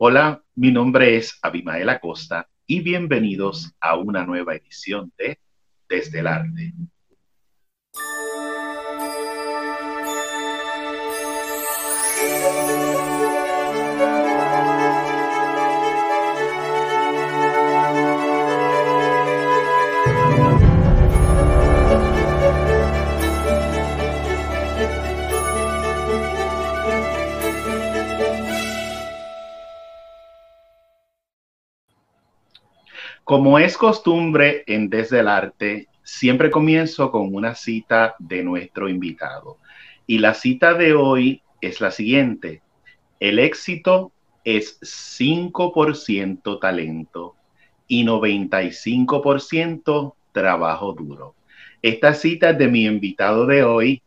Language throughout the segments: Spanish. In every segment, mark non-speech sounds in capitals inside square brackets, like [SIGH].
Hola, mi nombre es Abimael Acosta y bienvenidos a una nueva edición de Desde el Arte. Como es costumbre en Desde el Arte, siempre comienzo con una cita de nuestro invitado. Y la cita de hoy es la siguiente. El éxito es 5% talento y 95% trabajo duro. Esta cita de mi invitado de hoy,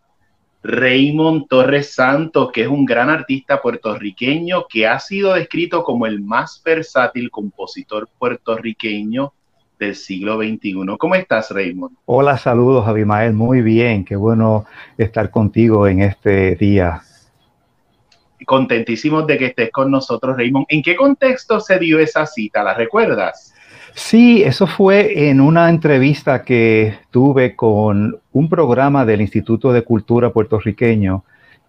Raymond Torres Santos, que es un gran artista puertorriqueño que ha sido descrito como el más versátil compositor puertorriqueño del siglo XXI. ¿Cómo estás, Raymond? Hola, saludos, Abimael. Muy bien, qué bueno estar contigo en este día. Contentísimos de que estés con nosotros, Raymond. ¿En qué contexto se dio esa cita? ¿La recuerdas? Sí, eso fue en una entrevista que tuve con un programa del Instituto de Cultura puertorriqueño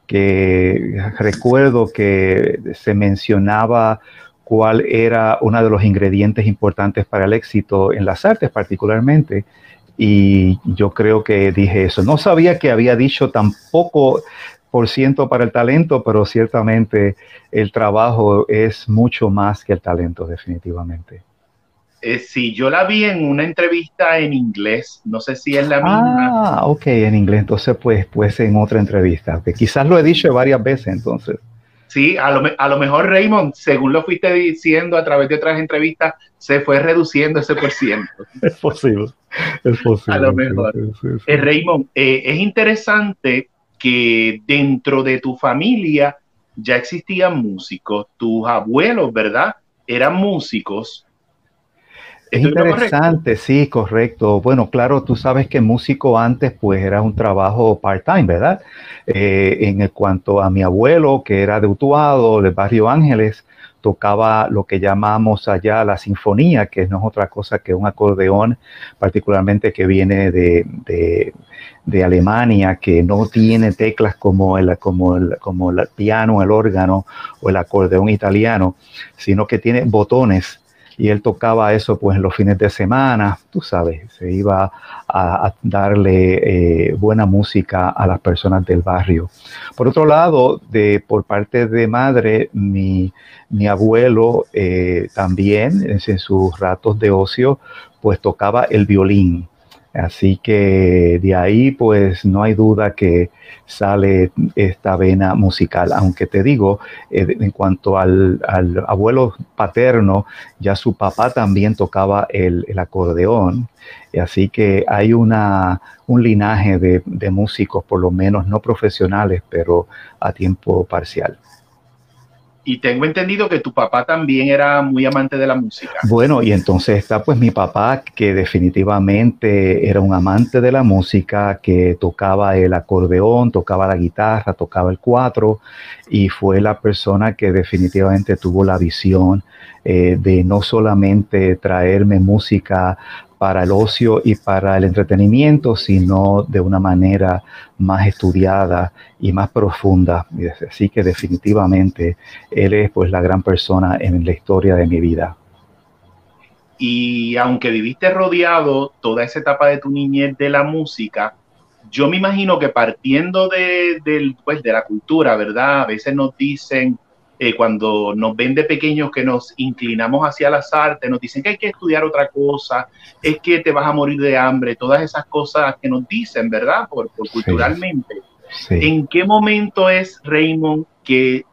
que recuerdo que se mencionaba cuál era uno de los ingredientes importantes para el éxito en las artes particularmente. Y yo creo que dije eso. No sabía que había dicho tampoco por ciento para el talento, pero ciertamente el trabajo es mucho más que el talento, definitivamente. Eh, sí, yo la vi en una entrevista en inglés, no sé si es la misma. Ah, ok, en inglés, entonces pues, pues en otra entrevista, que quizás lo he dicho varias veces entonces. Sí, a lo, a lo mejor Raymond, según lo fuiste diciendo a través de otras entrevistas, se fue reduciendo ese por ciento. [LAUGHS] es posible, es posible. A lo mejor. Eh, Raymond, eh, es interesante que dentro de tu familia ya existían músicos, tus abuelos, ¿verdad? Eran músicos es interesante, sí, correcto. Bueno, claro, tú sabes que músico antes pues era un trabajo part-time, ¿verdad? Eh, en cuanto a mi abuelo, que era de Utuado, del barrio Ángeles, tocaba lo que llamamos allá la sinfonía, que no es otra cosa que un acordeón, particularmente que viene de, de, Alemania, que no tiene teclas como el, como, el, como el piano, el órgano o el acordeón italiano, sino que tiene botones y él tocaba eso pues en los fines de semana, tú sabes, se iba a, darle eh, buena música a las personas del barrio. Por otro lado, de, por parte de madre, mi, mi abuelo eh, también en sus ratos de ocio pues tocaba el violín. Así que de ahí pues no hay duda que sale esta vena musical, aunque te digo, eh, en cuanto al, abuelo paterno, ya su papá también tocaba el, acordeón, así que hay una, un linaje de, de músicos, por lo menos no profesionales, pero a tiempo parcial. Y tengo entendido que tu papá también era muy amante de la música. Bueno, y entonces está pues mi papá, que definitivamente era un amante de la música, que tocaba el acordeón, tocaba la guitarra, tocaba el cuatro, y fue la persona que definitivamente tuvo la visión eh, de no solamente traerme música para el ocio y para el entretenimiento, sino de una manera más estudiada y más profunda. Así que definitivamente él es pues la gran persona en la historia de mi vida. Y aunque viviste rodeado toda esa etapa de tu niñez de la música, yo me imagino que partiendo de, pues, de la cultura, ¿verdad? A veces nos dicen, eh, cuando nos ven de pequeños que nos inclinamos hacia las artes, nos dicen que hay que estudiar otra cosa, es que te vas a morir de hambre, todas esas cosas que nos dicen, ¿verdad? Por, culturalmente. ¿En qué momento es, Raymond, que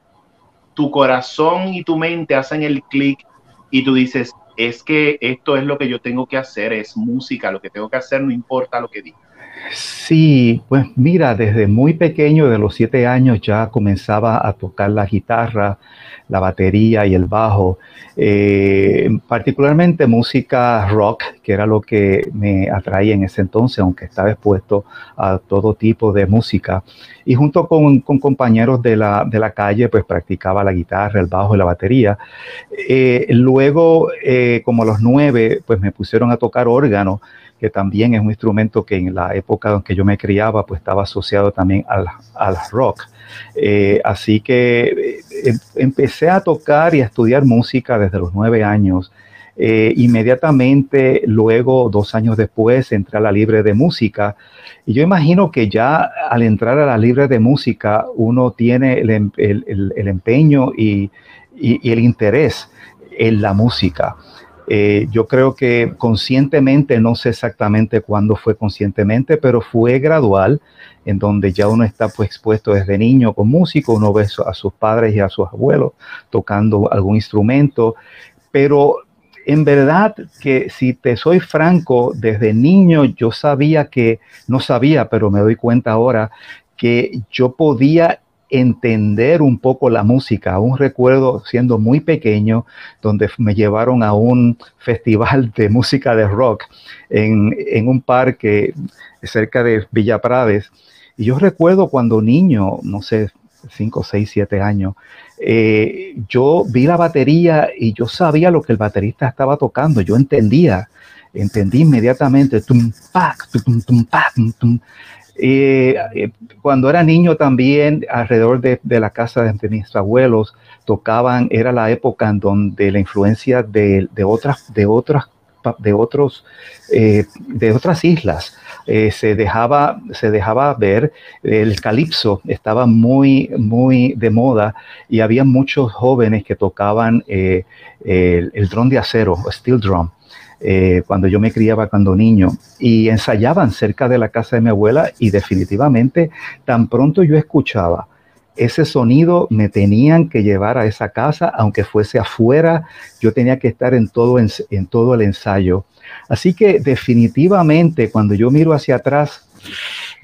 tu corazón y tu mente hacen el clic y tú dices, es que esto es lo que yo tengo que hacer, es música, lo que tengo que hacer no importa lo que diga? Sí, pues mira, desde muy pequeño, de los siete años, ya comenzaba a tocar la guitarra, la batería y el bajo, eh, particularmente música rock, que era lo que me atraía en ese entonces, aunque estaba expuesto a todo tipo de música. Y junto con, compañeros de la, de la, calle, pues practicaba la guitarra, el bajo y la batería. Eh, luego, eh, como a los nueve, pues me pusieron a tocar órgano que también es un instrumento que en la época en que yo me criaba, pues estaba asociado también al, al rock. Eh, así que eh, empecé a tocar y a estudiar música desde los nueve años. Eh, inmediatamente, luego, dos años después, entré a la libre de música. Y yo imagino que ya al entrar a la libre de música, uno tiene el, em, el, el, empeño y, y el interés en la música. Eh, yo creo que conscientemente, no sé exactamente cuándo fue conscientemente, pero fue gradual, en donde ya uno está pues, expuesto desde niño con músico, uno ve a sus padres y a sus abuelos tocando algún instrumento, pero en verdad que si te soy franco, desde niño yo sabía que, no sabía, pero me doy cuenta ahora, que yo podía entender un poco la música. Aún recuerdo siendo muy pequeño, donde me llevaron a un festival de música de rock en, un parque cerca de Villa Prades. Y yo recuerdo cuando niño, no sé, 5, 6, 7 años, eh, yo vi la batería y yo sabía lo que el baterista estaba tocando, yo entendía, entendí inmediatamente, tum, tum, tum, tum, eh, cuando era niño también, alrededor de, la casa de, mis abuelos, tocaban, era la época en donde la influencia de, otras, de otras, de otros, eh, de otras islas eh, se dejaba, se dejaba ver. El calipso estaba muy, muy de moda y había muchos jóvenes que tocaban el, el drum de acero, steel drum. Eh, cuando yo me criaba cuando niño y ensayaban cerca de la casa de mi abuela y definitivamente tan pronto yo escuchaba ese sonido me tenían que llevar a esa casa, aunque fuese afuera, yo tenía que estar en todo, en, en todo el ensayo. Así que definitivamente cuando yo miro hacia atrás,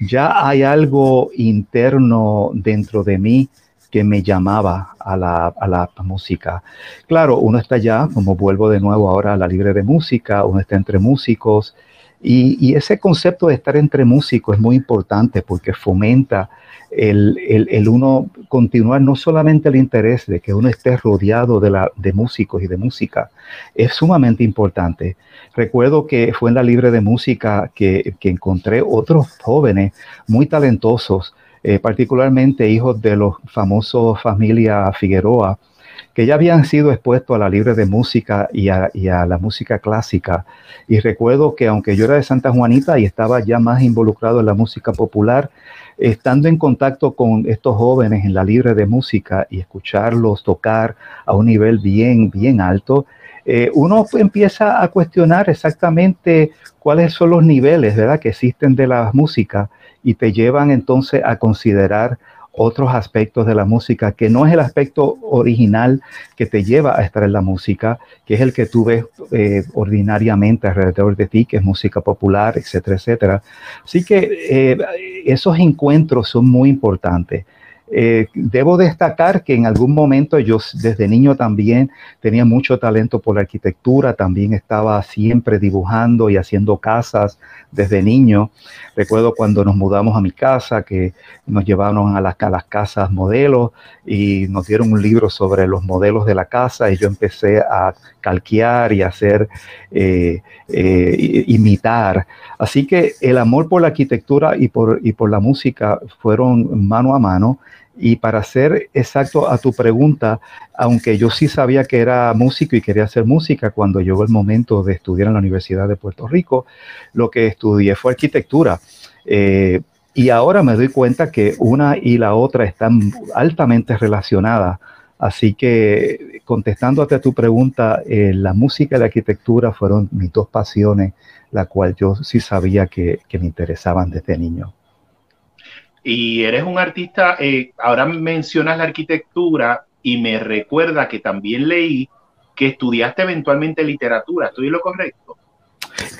ya hay algo interno dentro de mí que me llamaba a la, a la, música. Claro, uno está ya, como vuelvo de nuevo ahora a la libre de música, uno está entre músicos y, y ese concepto de estar entre músicos es muy importante porque fomenta el, el, el, uno continuar no solamente el interés de que uno esté rodeado de, la, de músicos y de música, es sumamente importante. Recuerdo que fue en la libre de música que, que encontré otros jóvenes muy talentosos eh, particularmente hijos de los famosos familia Figueroa, que ya habían sido expuestos a la libre de música y a, la música clásica. Y recuerdo que aunque yo era de Santa Juanita y estaba ya más involucrado en la música popular, estando en contacto con estos jóvenes en la libre de música y escucharlos tocar a un nivel bien, bien alto, eh, uno empieza a cuestionar exactamente cuáles son los niveles ¿verdad? que existen de la música y te llevan entonces a considerar otros aspectos de la música, que no es el aspecto original que te lleva a estar en la música, que es el que tú ves eh, ordinariamente alrededor de ti, que es música popular, etcétera, etcétera. Así que eh, esos encuentros son muy importantes. Eh, debo destacar que en algún momento yo desde niño también tenía mucho talento por la arquitectura, también estaba siempre dibujando y haciendo casas desde niño. Recuerdo cuando nos mudamos a mi casa que nos llevaron a las, las casas modelos y nos dieron un libro sobre los modelos de la casa y yo empecé a calquear y hacer, eh, eh, imitar. Así que el amor por la arquitectura y por, y por la música fueron mano a mano. Y para ser exacto a tu pregunta, aunque yo sí sabía que era músico y quería hacer música, cuando llegó el momento de estudiar en la Universidad de Puerto Rico, lo que estudié fue arquitectura. Eh, y ahora me doy cuenta que una y la otra están altamente relacionadas. Así que contestándote a tu pregunta, eh, la música y la arquitectura fueron mis dos pasiones, la cual yo sí sabía que, que me interesaban desde niño y eres un artista, eh, ahora mencionas la arquitectura y me recuerda que también leí que estudiaste eventualmente literatura, ¿estoy lo correcto?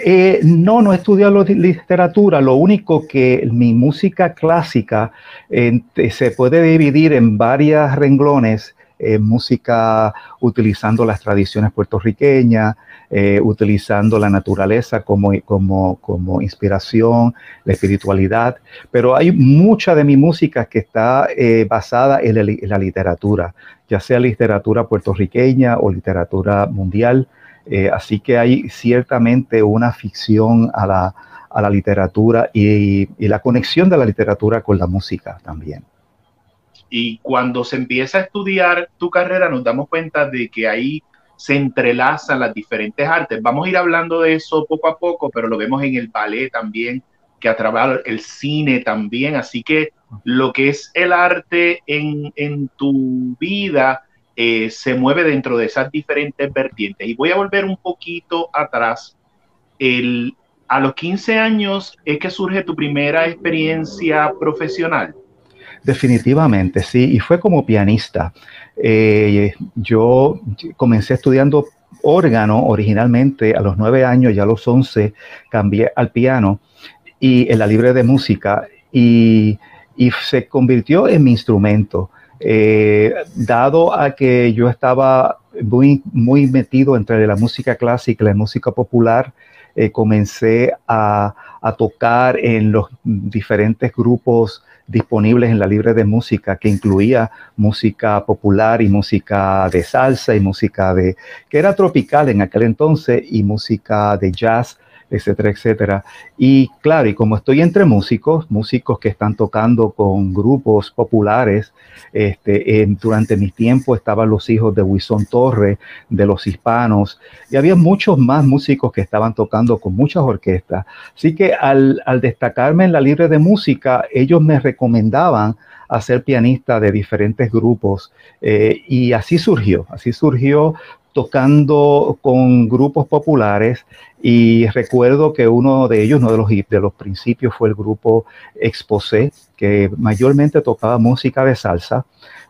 Eh, no, no he estudiado literatura. Lo único que mi música clásica se puede dividir en varias renglones. Eh, música utilizando las tradiciones puertorriqueñas, eh, utilizando la naturaleza como, como, como, inspiración, la espiritualidad, pero hay mucha de mi música que está basada en la, literatura, ya sea literatura puertorriqueña o literatura mundial. Eh, así que hay ciertamente una ficción a la, literatura y, la conexión de la literatura con la música también. Y cuando se empieza a estudiar tu carrera, nos damos cuenta de que ahí se entrelazan las diferentes artes. Vamos a ir hablando de eso poco a poco, pero lo vemos en el ballet también, que a través el cine también. Así que lo que es el arte en, en tu vida eh, se mueve dentro de esas diferentes vertientes. Y voy a volver un poquito atrás. El, a los 15 años es que surge tu primera experiencia profesional. Definitivamente, sí, y fue como pianista. Eh, yo comencé estudiando órgano originalmente a los 9 años, ya a los 11 cambié al piano y en la libre de música y, y se convirtió en mi instrumento. Eh, dado a que yo estaba muy, muy metido entre la música clásica y la música popular, eh, comencé a, tocar en los diferentes grupos disponibles en la libre de música, que incluía música popular y música de salsa y música de, que era tropical en aquel entonces, y música de jazz etcétera, etcétera. Y claro, y como estoy entre músicos, músicos que están tocando con grupos populares, este, durante mi tiempo estaban los hijos de Wison Torre, de los hispanos, y había muchos más músicos que estaban tocando con muchas orquestas. Así que al, destacarme en la libre de música, ellos me recomendaban a ser pianista de diferentes grupos eh, y así surgió, así surgió tocando con grupos populares y recuerdo que uno de ellos, uno de los, de los principios fue el grupo Exposé, que mayormente tocaba música de salsa,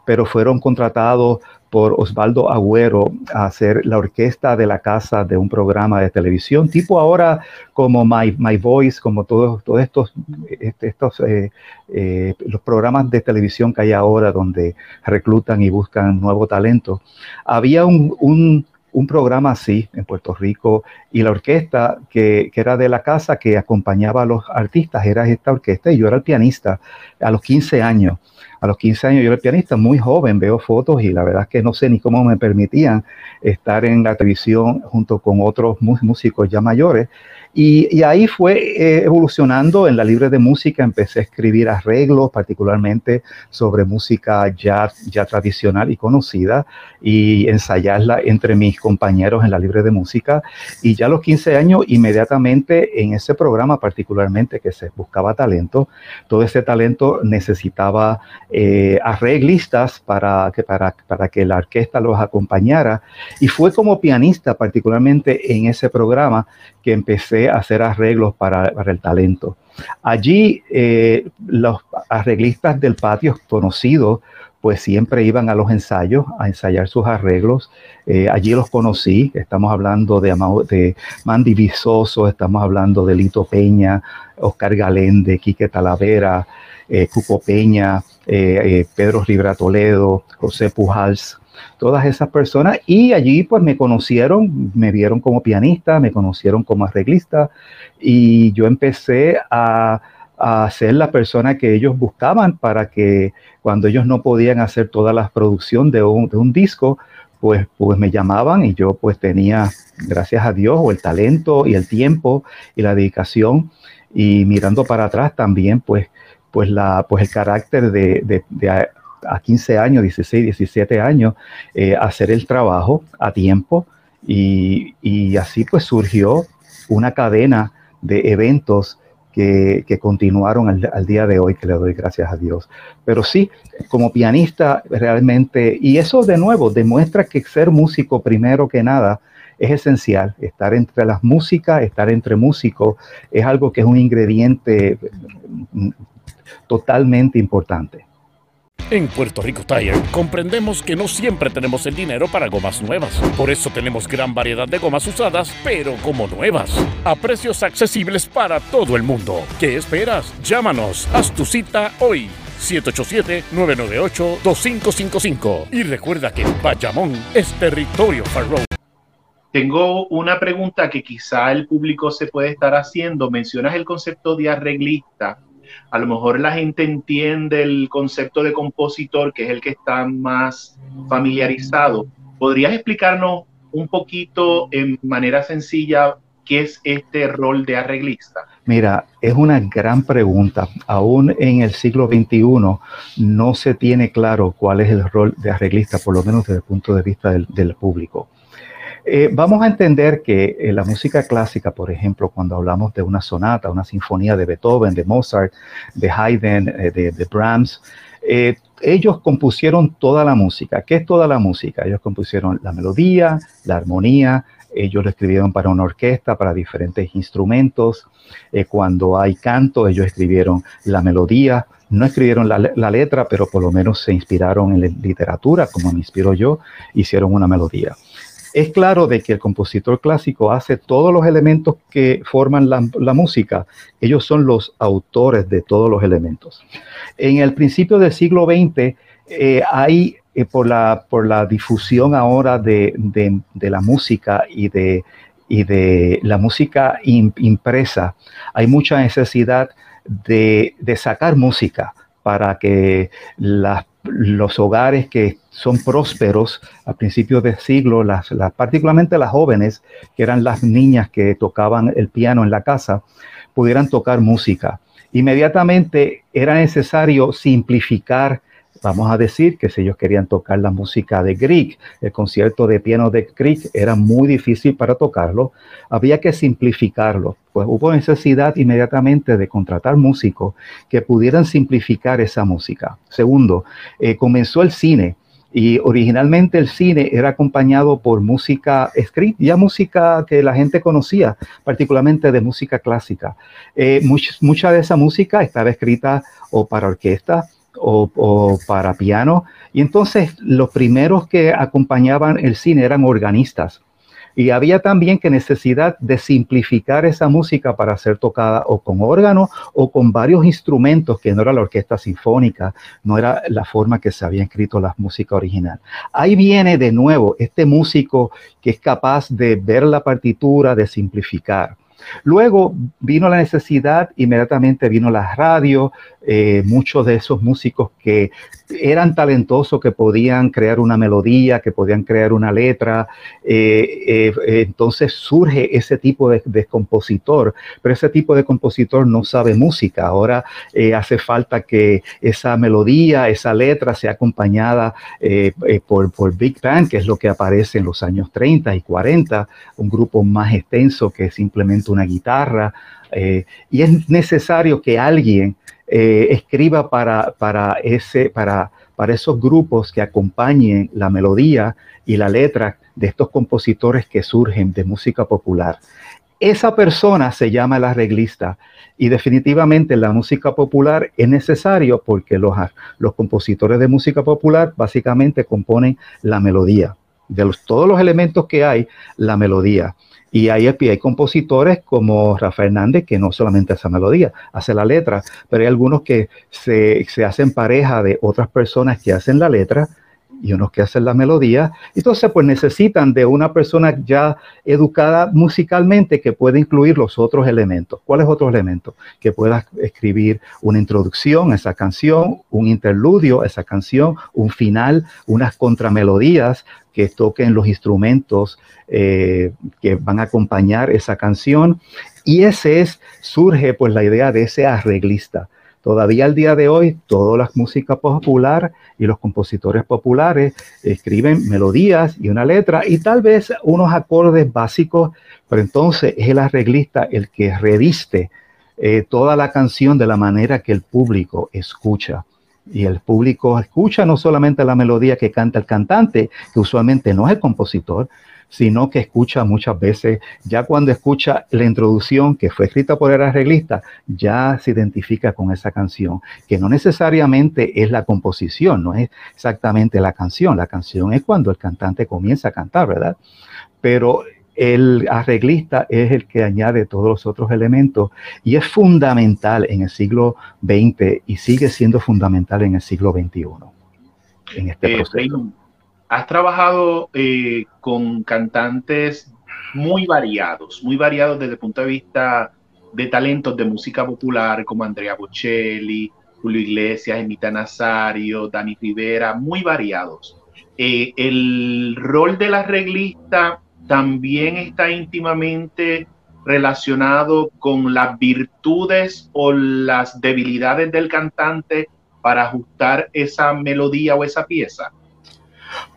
pero fueron contratados por Osvaldo Agüero a hacer la orquesta de la casa de un programa de televisión, tipo ahora como My, My Voice, como todos, todos estos, este, estos eh, eh, los programas de televisión que hay ahora donde reclutan y buscan nuevo talento. Había un, un, programa así en Puerto Rico y la orquesta que, que, era de la casa que acompañaba a los artistas era esta orquesta y yo era el pianista a los 15 años a los 15 años yo era pianista muy joven, veo fotos y la verdad es que no sé ni cómo me permitían estar en la televisión junto con otros músicos ya mayores. Y, ahí fue eh, evolucionando en la libre de música, empecé a escribir arreglos, particularmente sobre música ya, ya tradicional y conocida, y ensayarla entre mis compañeros en la libre de música. Y ya a los 15 años, inmediatamente en ese programa particularmente que se buscaba talento, todo ese talento necesitaba eh, arreglistas para que, para, para que la orquesta los acompañara. Y fue como pianista, particularmente en ese programa, que empecé a hacer arreglos para, el talento. Allí eh, los arreglistas del patio conocidos pues siempre iban a los ensayos a ensayar sus arreglos. Eh, allí los conocí, estamos hablando de, de Mandy Visoso, estamos hablando de Lito Peña, Oscar Galende, Quique Talavera, eh, Peña, eh, eh, Pedro Rivera Toledo, José Pujals, todas esas personas. Y allí pues me conocieron, me vieron como pianista, me conocieron como arreglista y yo empecé a, ser la persona que ellos buscaban para que cuando ellos no podían hacer toda la producción de un, de un disco, pues, pues me llamaban y yo pues tenía, gracias a Dios, el talento y el tiempo y la dedicación. Y mirando para atrás también, pues pues, la, pues el carácter de, a, 15 años, 16, 17 años, eh, hacer el trabajo a tiempo y, así pues surgió una cadena de eventos que, continuaron al, día de hoy, que le doy gracias a Dios. Pero sí, como pianista realmente, y eso de nuevo demuestra que ser músico primero que nada es esencial. Estar entre las músicas, estar entre músicos, es algo que es un ingrediente totalmente importante. En Puerto Rico Tire comprendemos que no siempre tenemos el dinero para gomas nuevas. Por eso tenemos gran variedad de gomas usadas, pero como nuevas. A precios accesibles para todo el mundo. ¿Qué esperas? Llámanos. Haz tu cita hoy. 787-998-2555. Y recuerda que Bayamón es territorio Farrow. Tengo una pregunta que quizá el público se puede estar haciendo. Mencionas el concepto de arreglista a lo mejor la gente entiende el concepto de compositor, que es el que está más familiarizado. ¿Podrías explicarnos un poquito en manera sencilla qué es este rol de arreglista? Mira, es una gran pregunta. Aún en el siglo XXI no se tiene claro cuál es el rol de arreglista, por lo menos desde el punto de vista del público. Eh, vamos a entender que eh, la música clásica, por ejemplo, cuando hablamos de una sonata, una sinfonía de Beethoven, de Mozart, de Haydn, eh, de, Brahms, ellos compusieron toda la música. ¿Qué es toda la música? Ellos compusieron la melodía, la armonía, ellos lo escribieron para una orquesta, para diferentes instrumentos. cuando hay canto, ellos escribieron la melodía. No escribieron la, letra, pero por lo menos se inspiraron en literatura, como me inspiro yo, hicieron una melodía es claro de que el compositor clásico hace todos los elementos que forman la, música. Ellos son los autores de todos los elementos. En el principio del siglo XX eh, hay, eh, por, la, por la difusión ahora de, la música y de, y de la música impresa, hay mucha necesidad de, de sacar música para que los hogares que son prósperos a principios de siglo, las, particularmente las jóvenes, que eran las niñas que tocaban el piano en la casa, pudieran tocar música. Inmediatamente era necesario simplificar Vamos a decir que si ellos querían tocar la música de Grieg, el concierto de piano de Grieg era muy difícil para tocarlo, había que simplificarlo. Pues hubo necesidad inmediatamente de contratar músicos que pudieran simplificar esa música. Segundo, eh, comenzó el cine. Y originalmente el cine era acompañado por música escrita, ya música que la gente conocía, particularmente de música clásica. Eh, mucha de esa música estaba escrita o para orquesta o, para piano. Y entonces los primeros que acompañaban el cine eran organistas. Y había también que necesidad de simplificar esa música para ser tocada o con órgano o con varios instrumentos, que no era la orquesta sinfónica, no era la forma que se había escrito la música original. Ahí viene de nuevo este músico que es capaz de ver la partitura, de simplificar. Luego vino la necesidad, inmediatamente vino la radio, eh, muchos de esos músicos que eran talentosos, que podían crear una melodía, que podían crear una letra. Eh, eh, entonces surge ese tipo de, compositor, pero ese tipo de compositor no sabe música. Ahora hace falta que esa melodía, esa letra sea acompañada por, por Big Band, que es lo que aparece en los años 30 y 40, un grupo más extenso que simplemente una guitarra. y es necesario que alguien eh, escriba para, para, ese, para, para esos grupos que acompañen la melodía y la letra de estos compositores que surgen de música popular. Esa persona se llama el arreglista y definitivamente la música popular es necesario porque los, los compositores de música popular básicamente componen la melodía. De los, todos los elementos que hay, la melodía. Y hay, hay compositores como Rafael Hernández que no solamente hace melodía, hace la letra, pero hay algunos que se, se hacen pareja de otras personas que hacen la letra y unos que hacen la melodía. Entonces, pues necesitan de una persona ya educada musicalmente que pueda incluir los otros elementos. ¿Cuáles otros elementos? Que pueda escribir una introducción a esa canción, un interludio a esa canción, un final, unas contramelodías que toquen los instrumentos eh, que van a acompañar esa canción. Y ese es, surge pues la idea de ese arreglista Todavía al día de hoy, toda la música popular y los compositores populares escriben melodías y una letra y tal vez unos acordes básicos, pero entonces es el arreglista el que reviste eh, toda la canción de la manera que el público escucha. Y el público escucha no solamente la melodía que canta el cantante, que usualmente no es el compositor, sino que escucha muchas veces, ya cuando escucha la introducción que fue escrita por el arreglista, ya se identifica con esa canción, que no necesariamente es la composición, no es exactamente la canción, la canción es cuando el cantante comienza a cantar, ¿verdad? Pero el arreglista es el que añade todos los otros elementos y es fundamental en el siglo XX y sigue siendo fundamental en el siglo XXI. En este eh, proceso has trabajado eh, con cantantes muy variados, muy variados desde el punto de vista de talentos de música popular como Andrea Bocelli, Julio Iglesias, Emita Nazario, Dani Rivera, muy variados. Eh, el rol del arreglista también está íntimamente relacionado con las virtudes o las debilidades del cantante para ajustar esa melodía o esa pieza.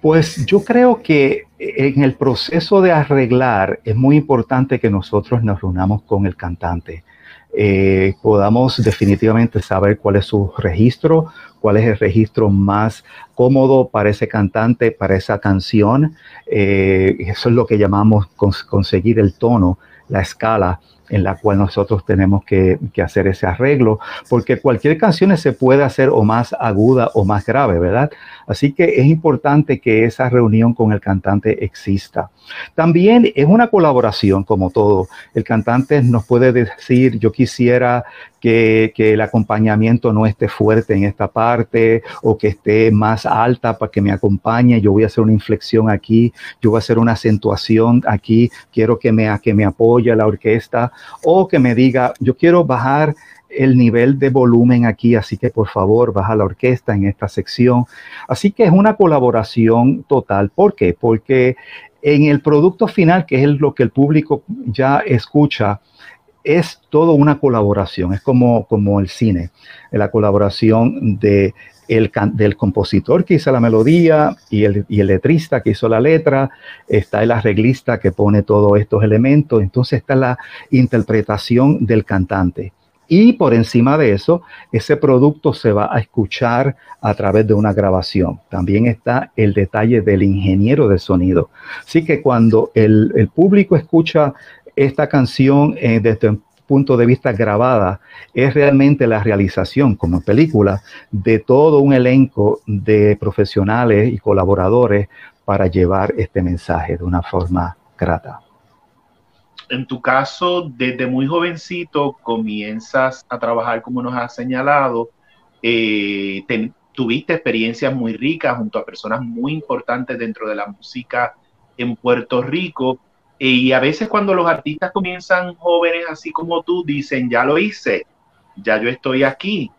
Pues yo creo que en el proceso de arreglar es muy importante que nosotros nos reunamos con el cantante. Eh, podamos definitivamente saber cuál es su registro, cuál es el registro más cómodo para ese cantante, para esa canción. Eh, eso es lo que llamamos conseguir el tono, la escala en la cual nosotros tenemos que, hacer ese arreglo, porque cualquier canción se puede hacer o más aguda o más grave, ¿verdad? Así que es importante que esa reunión con el cantante exista. También es una colaboración, como todo. El cantante nos puede decir, yo quisiera que, el acompañamiento no esté fuerte en esta parte o que esté más alta para que me acompañe. Yo voy a hacer una inflexión aquí, yo voy a hacer una acentuación aquí, quiero que me, que me apoye la orquesta o que me diga, yo quiero bajar el nivel de volumen aquí, así que por favor baja la orquesta en esta sección. Así que es una colaboración total. ¿Por qué? Porque en el producto final, que es lo que el público ya escucha, es todo una colaboración, es como, como el cine, la colaboración de el, del compositor que hizo la melodía y el, y el letrista que hizo la letra, está el arreglista que pone todos estos elementos, entonces está la interpretación del cantante. Y por encima de eso, ese producto se va a escuchar a través de una grabación. También está el detalle del ingeniero de sonido. Así que cuando el, público escucha esta canción eh, desde un punto de vista grabada es realmente la realización como película de todo un elenco de profesionales y colaboradores para llevar este mensaje de una forma grata. En tu caso, desde muy jovencito comienzas a trabajar como nos has señalado, eh, tuviste experiencias muy ricas junto a personas muy importantes dentro de la música en Puerto Rico y a veces cuando los artistas comienzan jóvenes así como tú, dicen, ya lo hice, ya yo estoy aquí.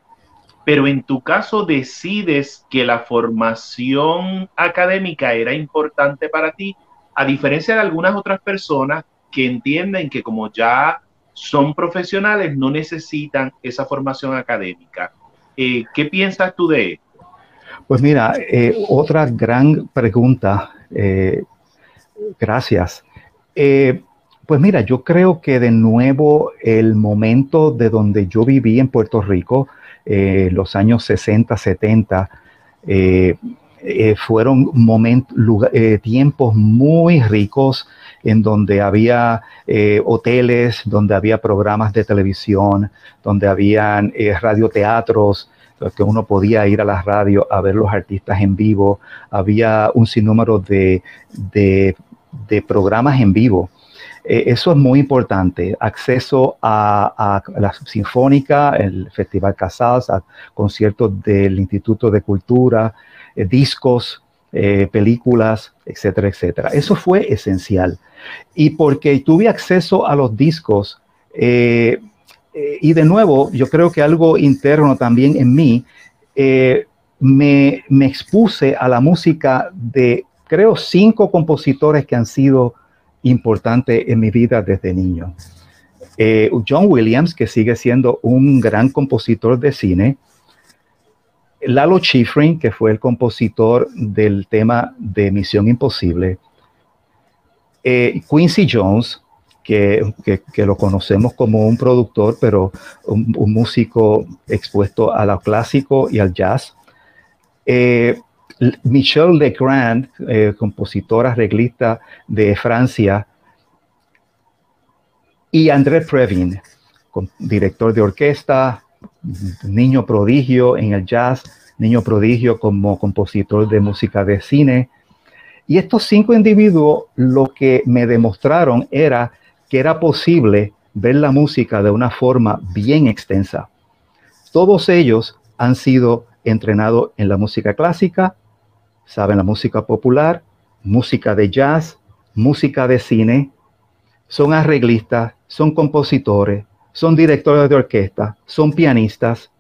Pero en tu caso decides que la formación académica era importante para ti, a diferencia de algunas otras personas que entienden que como ya son profesionales, no necesitan esa formación académica. Eh, ¿Qué piensas tú de esto? Pues mira, eh, otra gran pregunta. Eh, gracias. Pues mira, yo creo que de nuevo el momento de donde yo viví en Puerto Rico, los años 60, 70, eh, fueron momentos, tiempos muy ricos en donde había hoteles, donde había programas de televisión, donde habían radioteatros, que uno podía ir a la radio a ver los artistas en vivo, había un sinnúmero de de programas en vivo. Eh, eso es muy importante. Acceso a, la Sinfónica, el Festival Casals, a conciertos del Instituto de Cultura, eh, discos, eh, películas, etcétera, etcétera. Eso fue esencial. Y porque tuve acceso a los discos, y de nuevo, yo creo que algo interno también en mí, me, me expuse a la música de creo, cinco compositores que han sido importantes en mi vida desde niño. Eh, John Williams, que sigue siendo un gran compositor de cine. Lalo Schifrin, que fue el compositor del tema de Misión Imposible. Eh, Quincy Jones, que, lo conocemos como un productor, pero un, músico expuesto a lo clásico y al jazz. Eh, Michel Legrand, eh, compositora, arreglista de Francia, y André Previn, director de orquesta, niño prodigio en el jazz, niño prodigio como compositor de música de cine. Y estos cinco individuos lo que me demostraron era que era posible ver la música de una forma bien extensa. Todos ellos han sido entrenados en la música clásica, saben la música popular, música de jazz, música de cine, son arreglistas, son compositores, son directores de orquesta, son pianistas.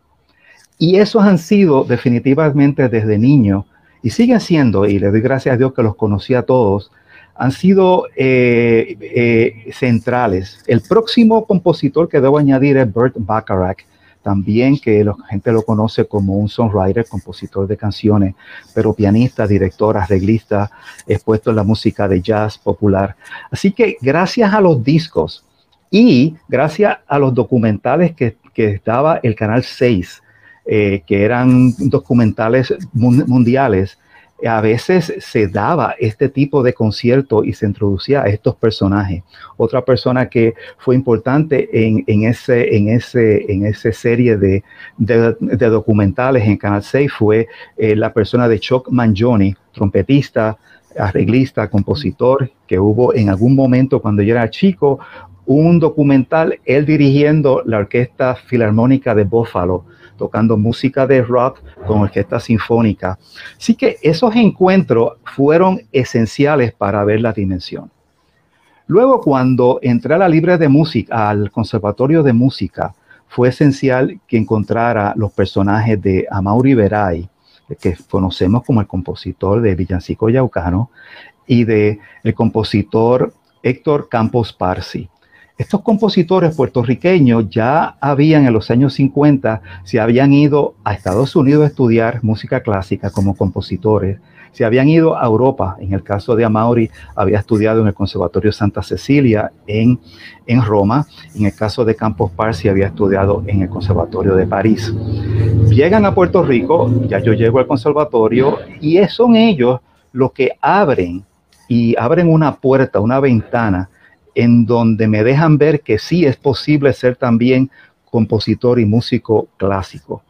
Y esos han sido definitivamente desde niño y siguen siendo, y le doy gracias a Dios que los conocí a todos, han sido eh, eh, centrales. El próximo compositor que debo añadir es Bert Bacharach, también que la gente lo conoce como un songwriter, compositor de canciones, pero pianista, director, arreglista, expuesto en la música de jazz popular. Así que gracias a los discos y gracias a los documentales que, que daba el Canal 6, eh, que eran documentales mundiales, a veces se daba este tipo de concierto y se introducía a estos personajes. Otra persona que fue importante en, ese, en, ese, en esa serie de, documentales en Canal 6 fue eh, la persona de Chuck Mangione, trompetista, arreglista, compositor, que hubo en algún momento cuando yo era chico, un documental, él dirigiendo la Orquesta Filarmónica de Buffalo tocando música de rock con orquesta sinfónica. Así que esos encuentros fueron esenciales para ver la dimensión. Luego, cuando entré a la libre de música, al conservatorio de música, fue esencial que encontrara los personajes de Amaury Veray, que conocemos como el compositor de Villancico Yaucano, y de el compositor Héctor Campos Parsi. Estos compositores puertorriqueños ya habían en los años 50, se habían ido a Estados Unidos a estudiar música clásica como compositores, se habían ido a Europa, en el caso de Amaury había estudiado en el Conservatorio Santa Cecilia en, en Roma, en el caso de Campos Parsi había estudiado en el Conservatorio de París. Llegan a Puerto Rico, ya yo llego al conservatorio y son ellos los que abren y abren una puerta, una ventana en donde me dejan ver que sí es posible ser también compositor y músico clásico.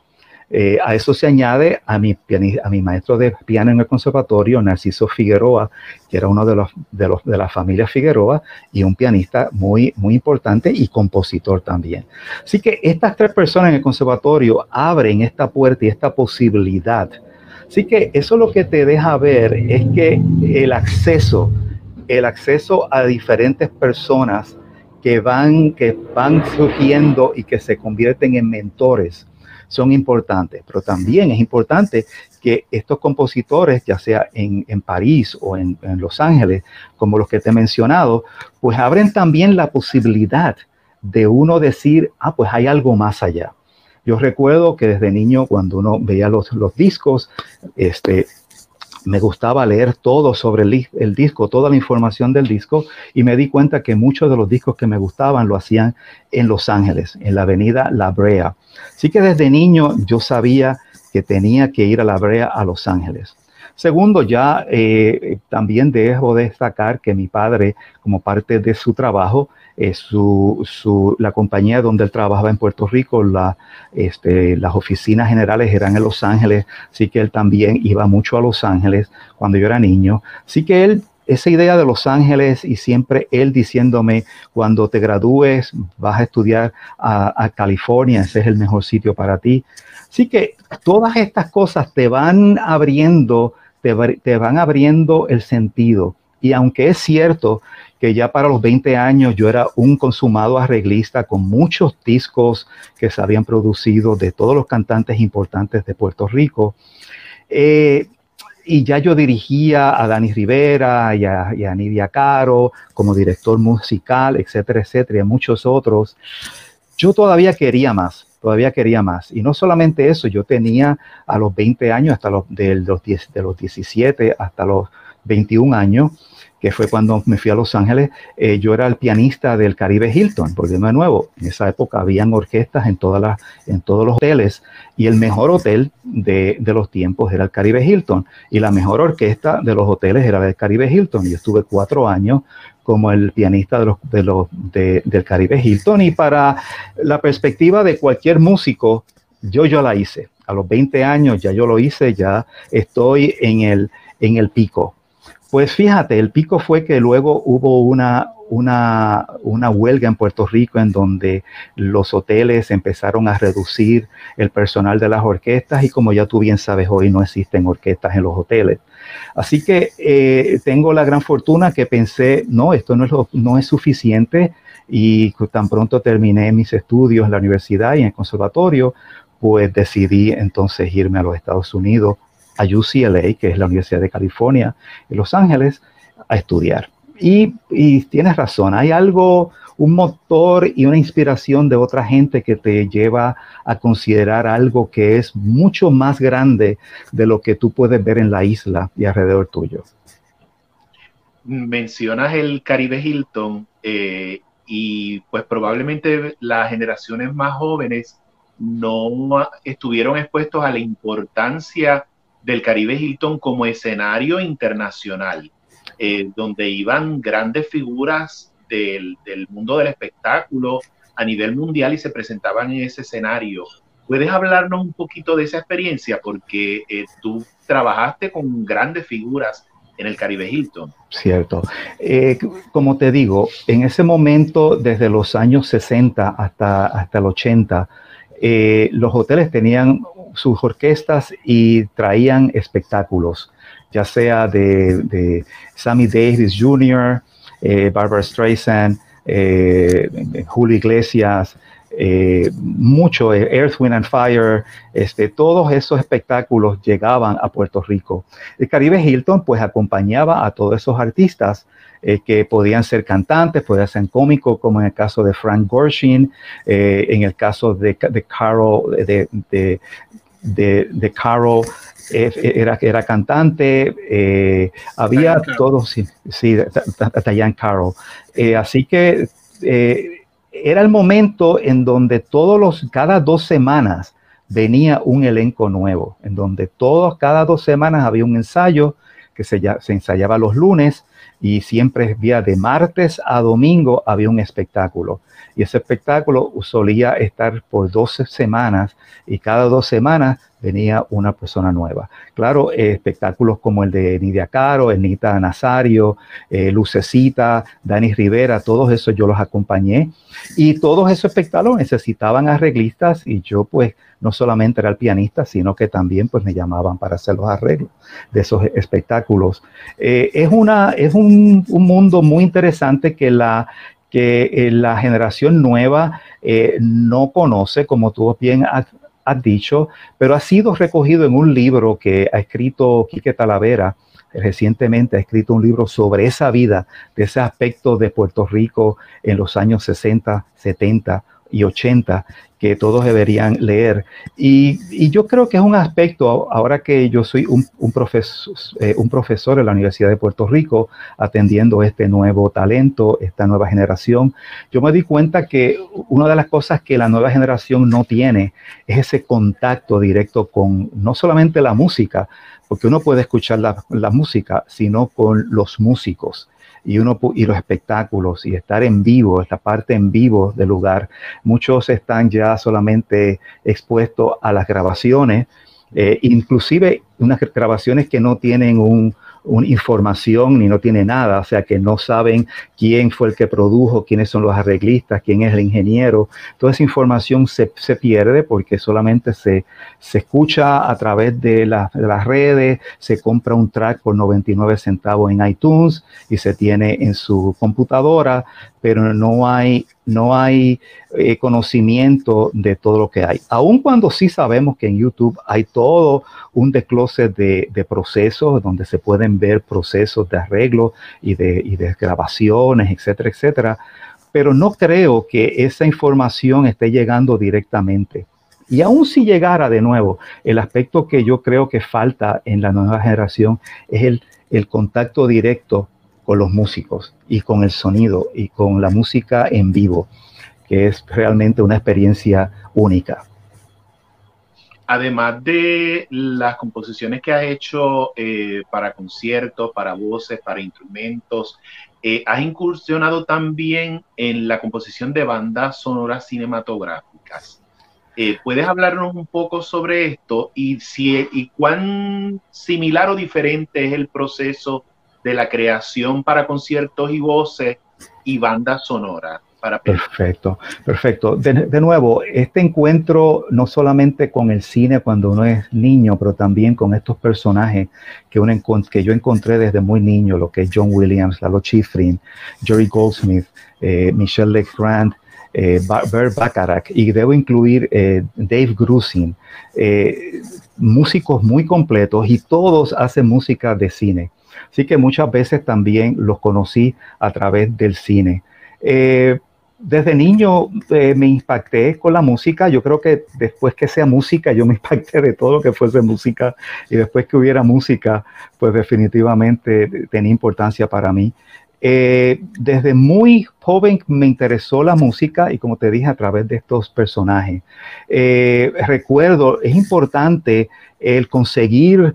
Eh, a eso se añade a mi, a mi maestro de piano en el conservatorio, Narciso Figueroa, que era uno de los, de los de la familia Figueroa y un pianista muy, muy importante y compositor también. Así que estas tres personas en el conservatorio abren esta puerta y esta posibilidad. Así que eso lo que te deja ver es que el acceso el acceso a diferentes personas que van, que van surgiendo y que se convierten en mentores son importantes, pero también es importante que estos compositores, ya sea en, París o en, Los Ángeles, como los que te he mencionado, pues abren también la posibilidad de uno decir, ah, pues hay algo más allá. Yo recuerdo que desde niño, cuando uno veía los, los discos, este, me gustaba leer todo sobre el, disco, toda la información del disco, y me di cuenta que muchos de los discos que me gustaban lo hacían en Los Ángeles, en la avenida La Brea. Así que desde niño yo sabía que tenía que ir a La Brea a Los Ángeles. Segundo, ya eh, también dejo de destacar que mi padre, como parte de su trabajo, eh, su, la compañía donde él trabajaba en Puerto Rico, la, este, las oficinas generales eran en Los Ángeles, así que él también iba mucho a Los Ángeles cuando yo era niño. Así que él, esa idea de Los Ángeles y siempre él diciéndome, cuando te gradúes vas a estudiar a, California, ese es el mejor sitio para ti. Así que todas estas cosas te van abriendo, te, te van abriendo el sentido. Y aunque es cierto que ya para los 20 años yo era un consumado arreglista con muchos discos que se habían producido de todos los cantantes importantes de Puerto Rico. Eh, y ya yo dirigía a Dani Rivera y a, Nidia Caro como director musical, etcétera, etcétera, y a muchos otros. Yo todavía quería más, todavía quería más. Y no solamente eso, yo tenía a los 20 años, hasta los, de, los, 10, de los 17 hasta los 21 años, que fue cuando me fui a Los Ángeles, eh, yo era el pianista del Caribe Hilton, porque de nuevo, en esa época habían orquestas en, todas las, en todos los hoteles y el mejor hotel de, de, los tiempos era el Caribe Hilton y la mejor orquesta de los hoteles era el Caribe Hilton. Yo estuve cuatro años como el pianista de los, de los, del Caribe Hilton y para la perspectiva de cualquier músico, yo yo la hice. A los 20 años ya yo lo hice, ya estoy en el, en el pico pues fíjate, el pico fue que luego hubo una, una, una, huelga en Puerto Rico en donde los hoteles empezaron a reducir el personal de las orquestas y como ya tú bien sabes, hoy no existen orquestas en los hoteles. Así que eh, tengo la gran fortuna que pensé, no, esto no es, no es suficiente y tan pronto terminé mis estudios en la universidad y en el conservatorio, pues decidí entonces irme a los Estados Unidos a UCLA, que es la Universidad de California en Los Ángeles, a estudiar. Y, tienes razón, hay algo, un motor y una inspiración de otra gente que te lleva a considerar algo que es mucho más grande de lo que tú puedes ver en la isla y alrededor tuyo. Mencionas el Caribe Hilton eh, y pues probablemente las generaciones más jóvenes no estuvieron expuestos a la importancia del Caribe Hilton como escenario internacional, eh, donde iban grandes figuras del, mundo del espectáculo a nivel mundial y se presentaban en ese escenario. ¿Puedes hablarnos un poquito de esa experiencia? Porque eh, tú trabajaste con grandes figuras en el Caribe Hilton. Cierto. Eh, como te digo, en ese momento, desde los años 60 hasta, hasta el 80, los hoteles tenían sus orquestas y traían espectáculos, ya sea de, Sammy Davis Jr., eh, Barbara Streisand, eh, Julio Iglesias, eh, mucho Earth, Wind and Fire, este, todos esos espectáculos llegaban a Puerto Rico. El Caribe Hilton pues acompañaba a todos esos artistas que podían ser cantantes, podían ser cómicos, como en el caso de Frank Gorshin, en el caso de, de Carol, de, de, de Carol, era, era cantante, eh, había todos, sí, sí, Diane Carol. Eh, así que eh, era el momento en donde todos los, cada dos semanas venía un elenco nuevo, en donde todos, cada dos semanas había un ensayo que se, se ensayaba los lunes y siempre vía de martes a domingo había un espectáculo. Y ese espectáculo solía estar por 12 semanas y cada dos semanas venía una persona nueva. Claro, eh, espectáculos como el de Nidia Caro, Enita Nazario, eh, Lucecita, Dani Rivera, todos esos yo los acompañé. Y todos esos espectáculos necesitaban arreglistas y yo pues no solamente era el pianista, sino que también pues me llamaban para hacer los arreglos de esos espectáculos. Eh, es una, es un, un, mundo muy interesante que la, que la generación nueva no conoce, como tú bien dicho, pero ha sido recogido en un libro que ha escrito Quique Talavera. Recientemente ha escrito un libro sobre esa vida, de ese aspecto de Puerto Rico en los años 60, 70 y 80 que todos deberían leer. Y, yo creo que es un aspecto, ahora que yo soy un, profesor, eh, un profesor en la Universidad de Puerto Rico, atendiendo este nuevo talento, esta nueva generación, yo me di cuenta que una de las cosas que la nueva generación no tiene es ese contacto directo con no solamente la música, porque uno puede escuchar la, la música, sino con los músicos y, uno, y los espectáculos y estar en vivo, esta parte en vivo del lugar. Muchos están ya solamente expuestos a las grabaciones, eh, inclusive unas grabaciones que no tienen un, una información ni no tiene nada, o sea que no saben quién fue el que produjo, quiénes son los arreglistas, quién es el ingeniero. Toda esa información se, se pierde porque solamente se, se escucha a través de, de, las redes, se compra un track por 99 centavos en iTunes y se tiene en su computadora, pero no hay, no hay eh, conocimiento de todo lo que hay. Aun cuando sí sabemos que en YouTube hay todo un desglose de, procesos donde se pueden ver procesos de arreglo y de, y de grabaciones, etcétera, etcétera, pero no creo que esa información esté llegando directamente Y aún si llegara de nuevo, el aspecto que yo creo que falta en la nueva generación es el, el contacto directo con los músicos y con el sonido y con la música en vivo, que es realmente una experiencia única. Además de las composiciones que has hecho eh, para conciertos, para voces, para instrumentos, eh, has incursionado también en la composición de bandas sonoras cinematográficas. Eh, ¿Puedes hablarnos un poco sobre esto y, si, y cuán similar o diferente es el proceso de la creación para conciertos y voces y bandas sonoras? Para perfecto, perfecto. De, nuevo, este encuentro no solamente con el cine cuando uno es niño, pero también con estos personajes que, uno, que yo encontré desde muy niño, lo que es John Williams, Lalo Schifrin, Jerry Goldsmith, eh, Michelle Legrand, eh, Bert Bacharach, y debo incluir eh, Dave Grusin, eh, músicos muy completos y todos hacen música de cine. Así que muchas veces también los conocí a través del cine. Eh, desde niño eh, me impacté con la música. Yo creo que después que sea música, yo me [LAUGHS] impacté de todo lo que fuese música. Y después que hubiera música, pues definitivamente tenía importancia para mí. Eh, desde muy joven me interesó la música y como te dije a través de estos personajes. recuerdo, es importante el conseguir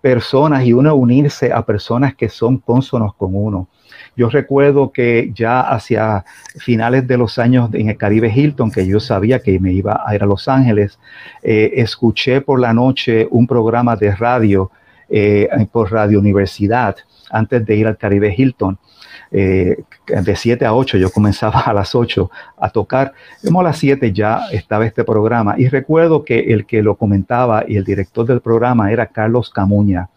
personas y uno unirse a personas que son consonos con uno. Yo recuerdo que ya hacia finales de los años en el Caribe Hilton, que yo sabía que me iba a ir a Los Ángeles, eh, escuché por la noche un programa de radio eh, por Radio Universidad antes de ir al Caribe Hilton. Eh, de 7 a 8, yo comenzaba [LAUGHS] a las 8 a tocar, como a las 7 ya estaba este programa y recuerdo que el que lo comentaba y el director del programa era Carlos Camuña.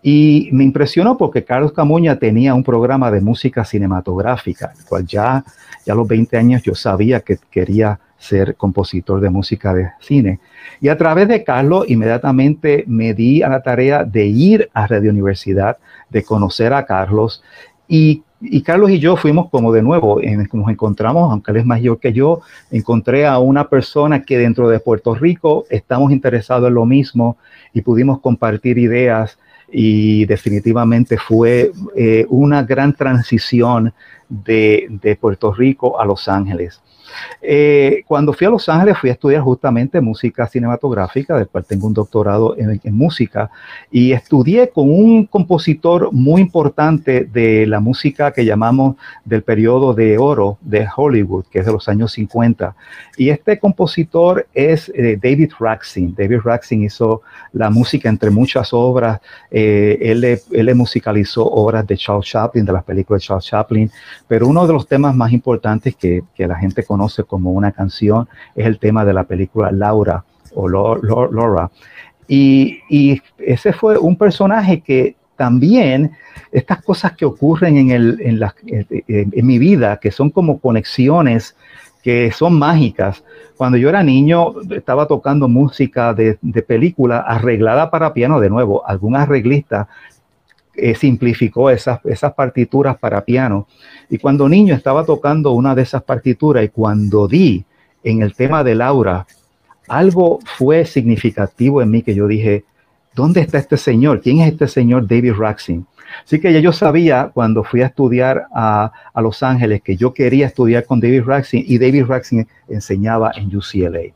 Y me impresionó porque Carlos Camuña tenía un programa de música cinematográfica, el cual ya, ya a los 20 años yo sabía que quería ser compositor de música de cine. Y a través de Carlos inmediatamente me di a la tarea de ir a Radio Universidad, de conocer a Carlos y y Carlos y yo fuimos como de nuevo, en, nos encontramos, aunque él es mayor que yo, encontré a una persona que dentro de Puerto Rico estamos interesados en lo mismo y pudimos compartir ideas y definitivamente fue eh, una gran transición de, de Puerto Rico a Los Ángeles. Eh, cuando fui a Los Ángeles fui a estudiar justamente música cinematográfica, del cual tengo un doctorado en, música, y estudié con un compositor muy importante de la música que llamamos del periodo de oro de Hollywood, que es de los años 50. Y este compositor es eh, David Raxin. David Raxin hizo la música entre muchas obras. Eh, él, le, musicalizó obras de Charles Chaplin, de las películas de Charles Chaplin, pero uno de los temas más importantes que, que la gente conoce como una canción, es el tema de la película Laura o Laura. Y, ese fue un personaje que también estas cosas que ocurren en, el, en, la, en, mi vida, que son como conexiones que son mágicas. Cuando yo era niño, estaba tocando música de, de película arreglada para piano, de nuevo, algún arreglista eh, simplificó esas, esas partituras para piano. Y cuando niño estaba tocando una de esas partituras y cuando di en el tema de Laura, algo fue significativo en mí que yo dije, ¿dónde está este señor? ¿Quién es este señor David Raxin? Así que ya yo sabía cuando fui a estudiar a, a Los Ángeles que yo quería estudiar con David Raxin y David Raxin enseñaba en UCLA.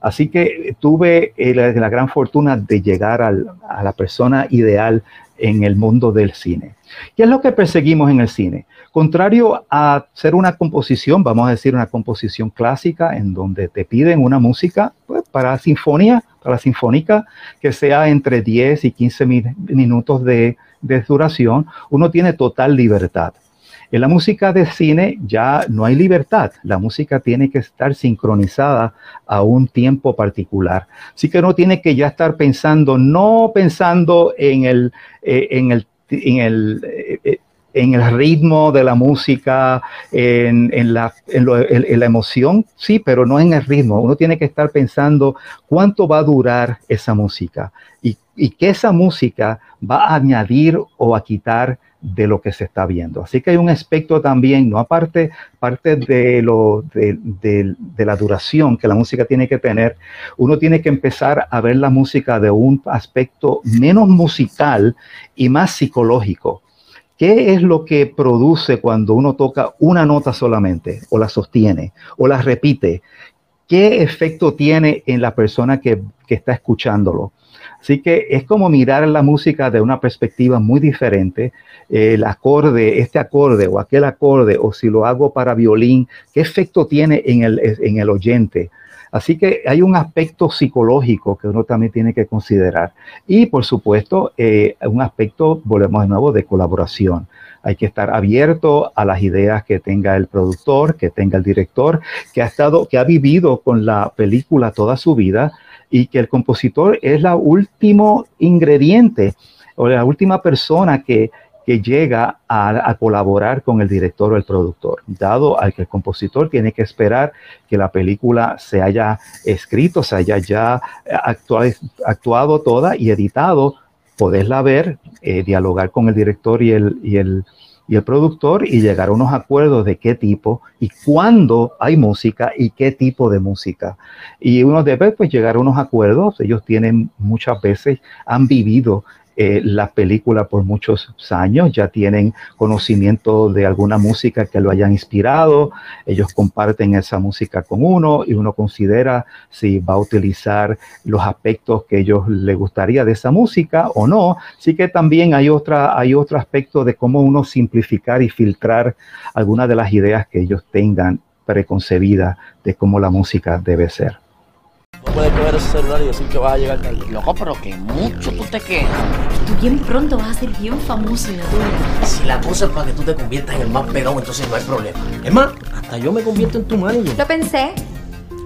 Así que tuve eh, la, la, gran fortuna de llegar al, a la persona ideal en el mundo del cine. ¿Qué es lo que perseguimos en el cine? Contrario a ser una composición, vamos a decir una composición clásica en donde te piden una música pues, para sinfonía, para sinfónica, que sea entre 10 y 15 minutos de, de duración, uno tiene total libertad. En la música de cine ya no hay libertad, la música tiene que estar sincronizada a un tiempo particular. Así que uno tiene que ya estar pensando, no pensando en el, eh, en el, en el eh, eh, en el ritmo de la música, en, en, la, en, la, emoción, sí, pero no en el ritmo. Uno tiene que estar pensando cuánto va a durar esa música y, y qué esa música va a añadir o a quitar de lo que se está viendo. Así que hay un aspecto también, no aparte parte de, lo, de, la duración que la música tiene que tener, uno tiene que empezar a ver la música de un aspecto menos musical y más psicológico. ¿Qué es lo que produce cuando uno toca una nota solamente o la sostiene o la repite? ¿Qué efecto tiene en la persona que está escuchándolo? Así que es como mirar la música de una perspectiva muy diferente. El acorde, este acorde o aquel acorde, o si lo hago para violín, ¿qué efecto tiene en el, en el oyente? Así que hay un aspecto psicológico que uno también tiene que considerar. Y por supuesto, eh, un aspecto, volvemos de nuevo, de colaboración. Hay que estar abierto a las ideas que tenga el productor, que tenga el director, que ha estado, que ha vivido con la película toda su vida y que el compositor es la último ingrediente o la última persona que, que llega a, colaborar con el director o el productor, dado al que el compositor tiene que esperar que la película se haya escrito, se haya ya actuado, toda y editado, poderla ver, eh, dialogar con el director y el y el productor y llegar a unos acuerdos de qué tipo y cuándo hay música y qué tipo de música. Y uno debe pues llegar a unos acuerdos. Ellos tienen muchas veces, han vivido eh, la película por muchos años, ya tienen conocimiento de alguna música que lo hayan inspirado, ellos comparten esa música con uno y uno considera si va a utilizar los aspectos que ellos le gustaría de esa música o no. Sí que también hay, otra, hay otro aspecto de cómo uno simplificar y filtrar algunas de las ideas que ellos tengan preconcebidas de cómo la música debe ser. No puedes coger ese celular y decir que vas a llegar tarde. Loco, pero que mucho tú te quejas. Tú bien pronto vas a ser bien famoso en la tuya. Si la cosa es para que tú te conviertas en el más pegado, entonces no hay problema. Es más, hasta yo me convierto en tu manager. Lo pensé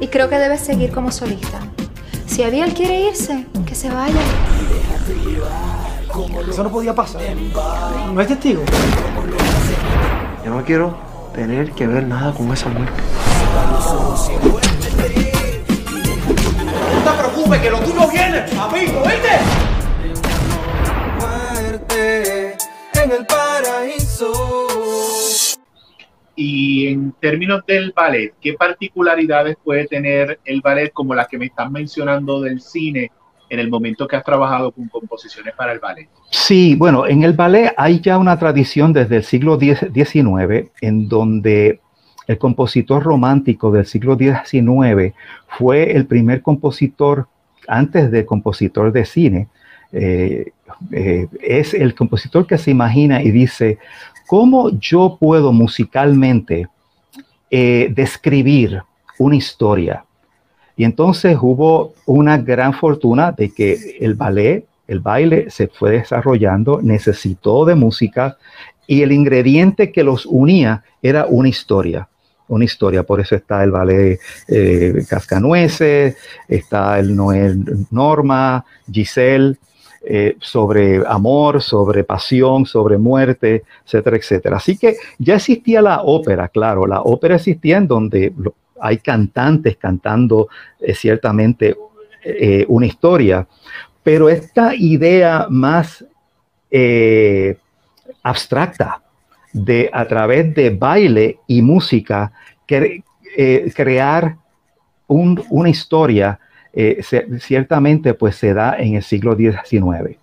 y creo que debes seguir como solista. Si Abiel quiere irse, que se vaya. Eso no podía pasar. No hay testigo. Yo no quiero tener que ver nada con esa muerte que lo tuyo viene, amigo, ¿viste? en el paraíso. Y en términos del ballet, ¿qué particularidades puede tener el ballet como las que me están mencionando del cine en el momento que has trabajado con composiciones para el ballet? Sí, bueno, en el ballet hay ya una tradición desde el siglo XIX en donde el compositor romántico del siglo XIX fue el primer compositor, antes de compositor de cine, eh, eh, es el compositor que se imagina y dice, ¿cómo yo puedo musicalmente eh, describir una historia? Y entonces hubo una gran fortuna de que el ballet, el baile se fue desarrollando, necesitó de música y el ingrediente que los unía era una historia una historia. Por eso está el ballet eh, Cascanueces, está el Noel Norma, Giselle, eh, sobre amor, sobre pasión, sobre muerte, etcétera, etcétera. Así que ya existía la ópera, claro, la ópera existía en donde hay cantantes cantando eh, ciertamente una historia, pero esta idea más abstracta, de a través de baile y música eh, crear una historia eh, ciertamente pues se da en el siglo XIX.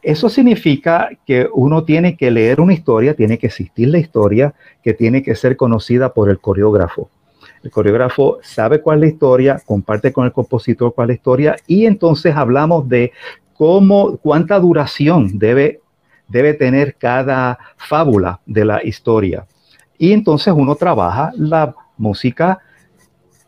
Eso significa que uno tiene que leer una historia, tiene que existir la historia que tiene que ser conocida por el coreógrafo. El coreógrafo sabe cuál es la historia, comparte con el compositor cuál es la historia y entonces hablamos de cómo, cuánta duración debe debe tener cada fábula de la historia. Y entonces uno trabaja la música.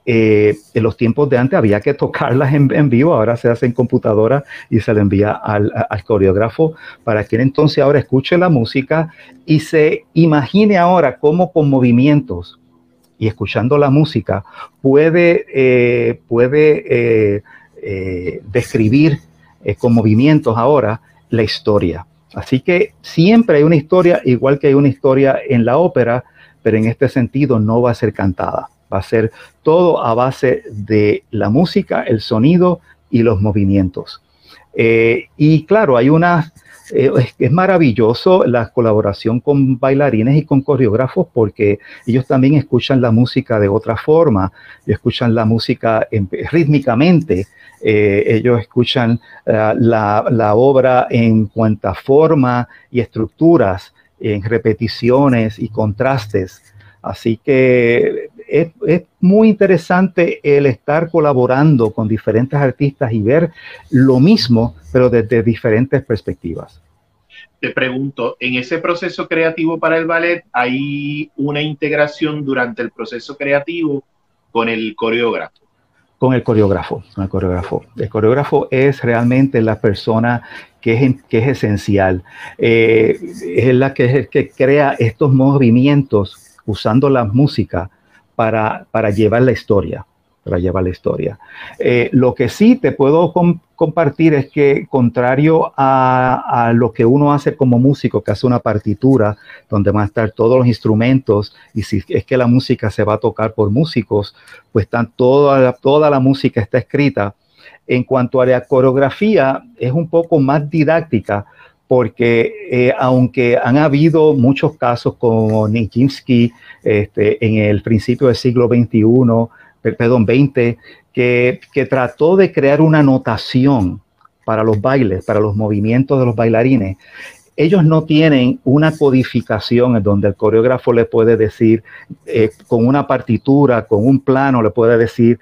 Eh, en los tiempos de antes había que tocarlas en, vivo, ahora se hace en computadora y se le envía al, coreógrafo para que entonces ahora escuche la música y se imagine ahora cómo con movimientos y escuchando la música puede, eh, puede eh, describir con movimientos ahora la historia. Así que siempre hay una historia, igual que hay una historia en la ópera, pero en este sentido no va a ser cantada. Va a ser todo a base de la música, el sonido y los movimientos. Eh, y claro, hay unas, eh, es, maravilloso la colaboración con bailarines y con coreógrafos porque ellos también escuchan la música de otra forma, escuchan la música rítmicamente, eh, ellos escuchan eh, la, la, obra en cuanto a forma y estructuras, en repeticiones y contrastes. Así que es, es, muy interesante el estar colaborando con diferentes artistas y ver lo mismo, pero desde diferentes perspectivas. Te pregunto, en ese proceso creativo para el ballet, ¿hay una integración durante el proceso creativo con el coreógrafo? Con el coreógrafo, con el coreógrafo. El coreógrafo es realmente la persona que es, que es esencial. Eh, es la que, es que crea estos movimientos usando la música para, para llevar la historia, para llevar la historia. Eh, lo que sí te puedo compartir es que contrario a, lo que uno hace como músico, que hace una partitura donde van a estar todos los instrumentos y si es que la música se va a tocar por músicos, pues están toda, toda la música está escrita. En cuanto a la coreografía, es un poco más didáctica porque eh, aunque han habido muchos casos como Nijinsky este, en el principio del siglo XXI, perdón, XX, que, que trató de crear una notación para los bailes, para los movimientos de los bailarines, ellos no tienen una codificación en donde el coreógrafo le puede decir, eh, con una partitura, con un plano, le puede decir,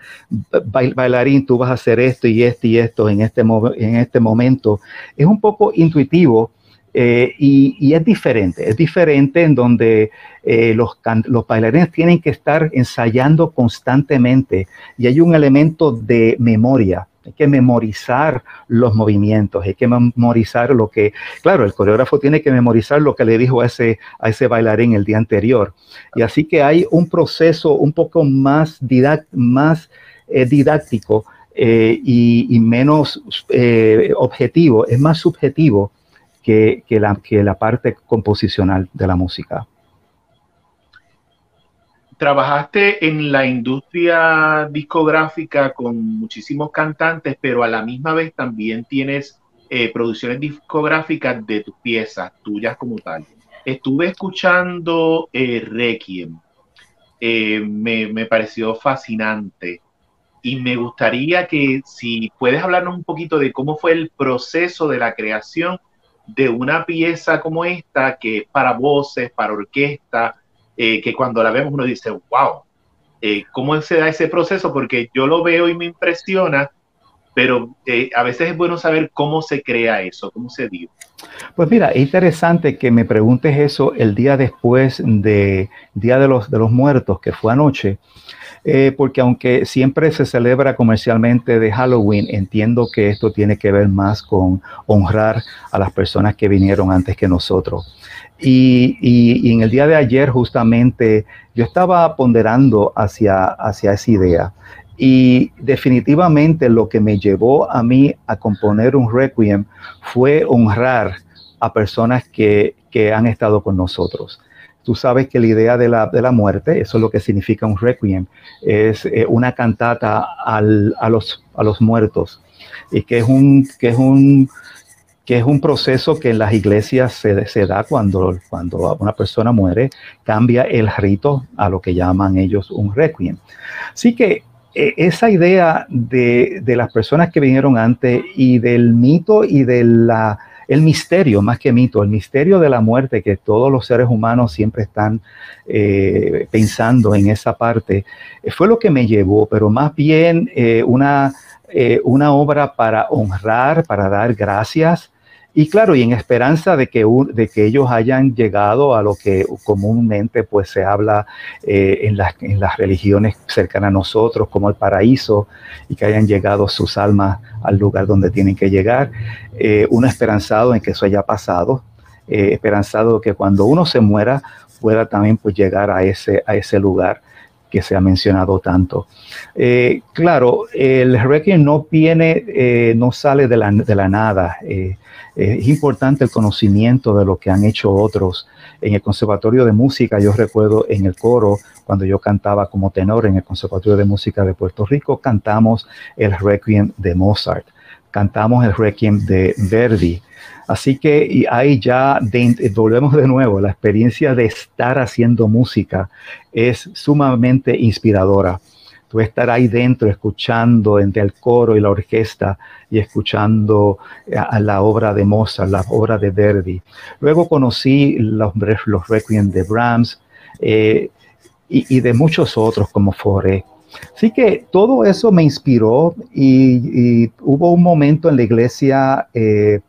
bailarín, tú vas a hacer esto y esto y esto en este, en este momento. Es un poco intuitivo. Eh, y, es diferente, es diferente en donde eh, los, los bailarines tienen que estar ensayando constantemente y hay un elemento de memoria hay que memorizar los movimientos, hay que memorizar lo que, claro, el coreógrafo tiene que memorizar lo que le dijo a ese, a ese bailarín el día anterior. Y así que hay un proceso un poco más, más eh, didáctico eh, y, menos eh, objetivo, es más subjetivo que, la, que la parte composicional de la música trabajaste en la industria discográfica con muchísimos cantantes, pero a la misma vez también tienes eh, producciones discográficas de tus piezas, tuyas como tal. Estuve escuchando eh, Requiem, eh, me, me, pareció fascinante y me gustaría que si puedes hablarnos un poquito de cómo fue el proceso de la creación de una pieza como esta, que para voces, para orquesta, eh, que cuando la vemos uno dice, wow, eh, ¿cómo se da ese proceso? Porque yo lo veo y me impresiona, pero eh, a veces es bueno saber cómo se crea eso, cómo se dio. Pues mira, es interesante que me preguntes eso el día después de Día de los, de los Muertos, que fue anoche, porque aunque siempre se celebra comercialmente de Halloween, entiendo que esto tiene que ver más con honrar a las personas que vinieron antes que nosotros. Y, en el día de ayer justamente yo estaba ponderando hacia, hacia esa idea. Y definitivamente lo que me llevó a mí a componer un requiem fue honrar a personas que, han estado con nosotros. Tú sabes que la idea de la, de la, muerte, eso es lo que significa un requiem, es eh, una cantata a, los, a los muertos. Y que es un, que es un que es un proceso que en las iglesias se, da cuando, cuando una persona muere, cambia el rito a lo que llaman ellos un requiem. Así que e, esa idea de, de, las personas que vinieron antes y del mito y del el misterio, más que mito, el misterio de la muerte que todos los seres humanos siempre están eh, pensando en esa parte, eh, fue lo que me llevó, pero más bien eh, una, una obra para honrar, para dar gracias y claro, y en esperanza de que, de que ellos hayan llegado a lo que comúnmente pues se habla eh, en, las, en las religiones cercanas a nosotros, como el paraíso, y que hayan llegado sus almas al lugar donde tienen que llegar. Eh, uno esperanzado en que eso haya pasado, eh, esperanzado que cuando uno se muera pueda también pues llegar a ese, a ese lugar que se ha mencionado tanto. claro, el Requiem no viene, no sale de la, de la nada es importante el conocimiento de lo que han hecho otros. En el Conservatorio de Música, yo recuerdo en el coro, cuando yo cantaba como tenor en el Conservatorio de Música de Puerto Rico, cantamos el Requiem de Mozart, cantamos el Requiem de Verdi, Así que ahí ya volvemos de nuevo, la experiencia de estar haciendo música es sumamente inspiradora. Tú estar ahí dentro escuchando entre el coro y la orquesta y escuchando eh, a, la obra de Mozart, la obra de Verdi. Luego conocí los, los Requiem de Brahms eh, y, de muchos otros como Fauré. Así que todo eso me inspiró y, hubo un momento en la iglesia eh,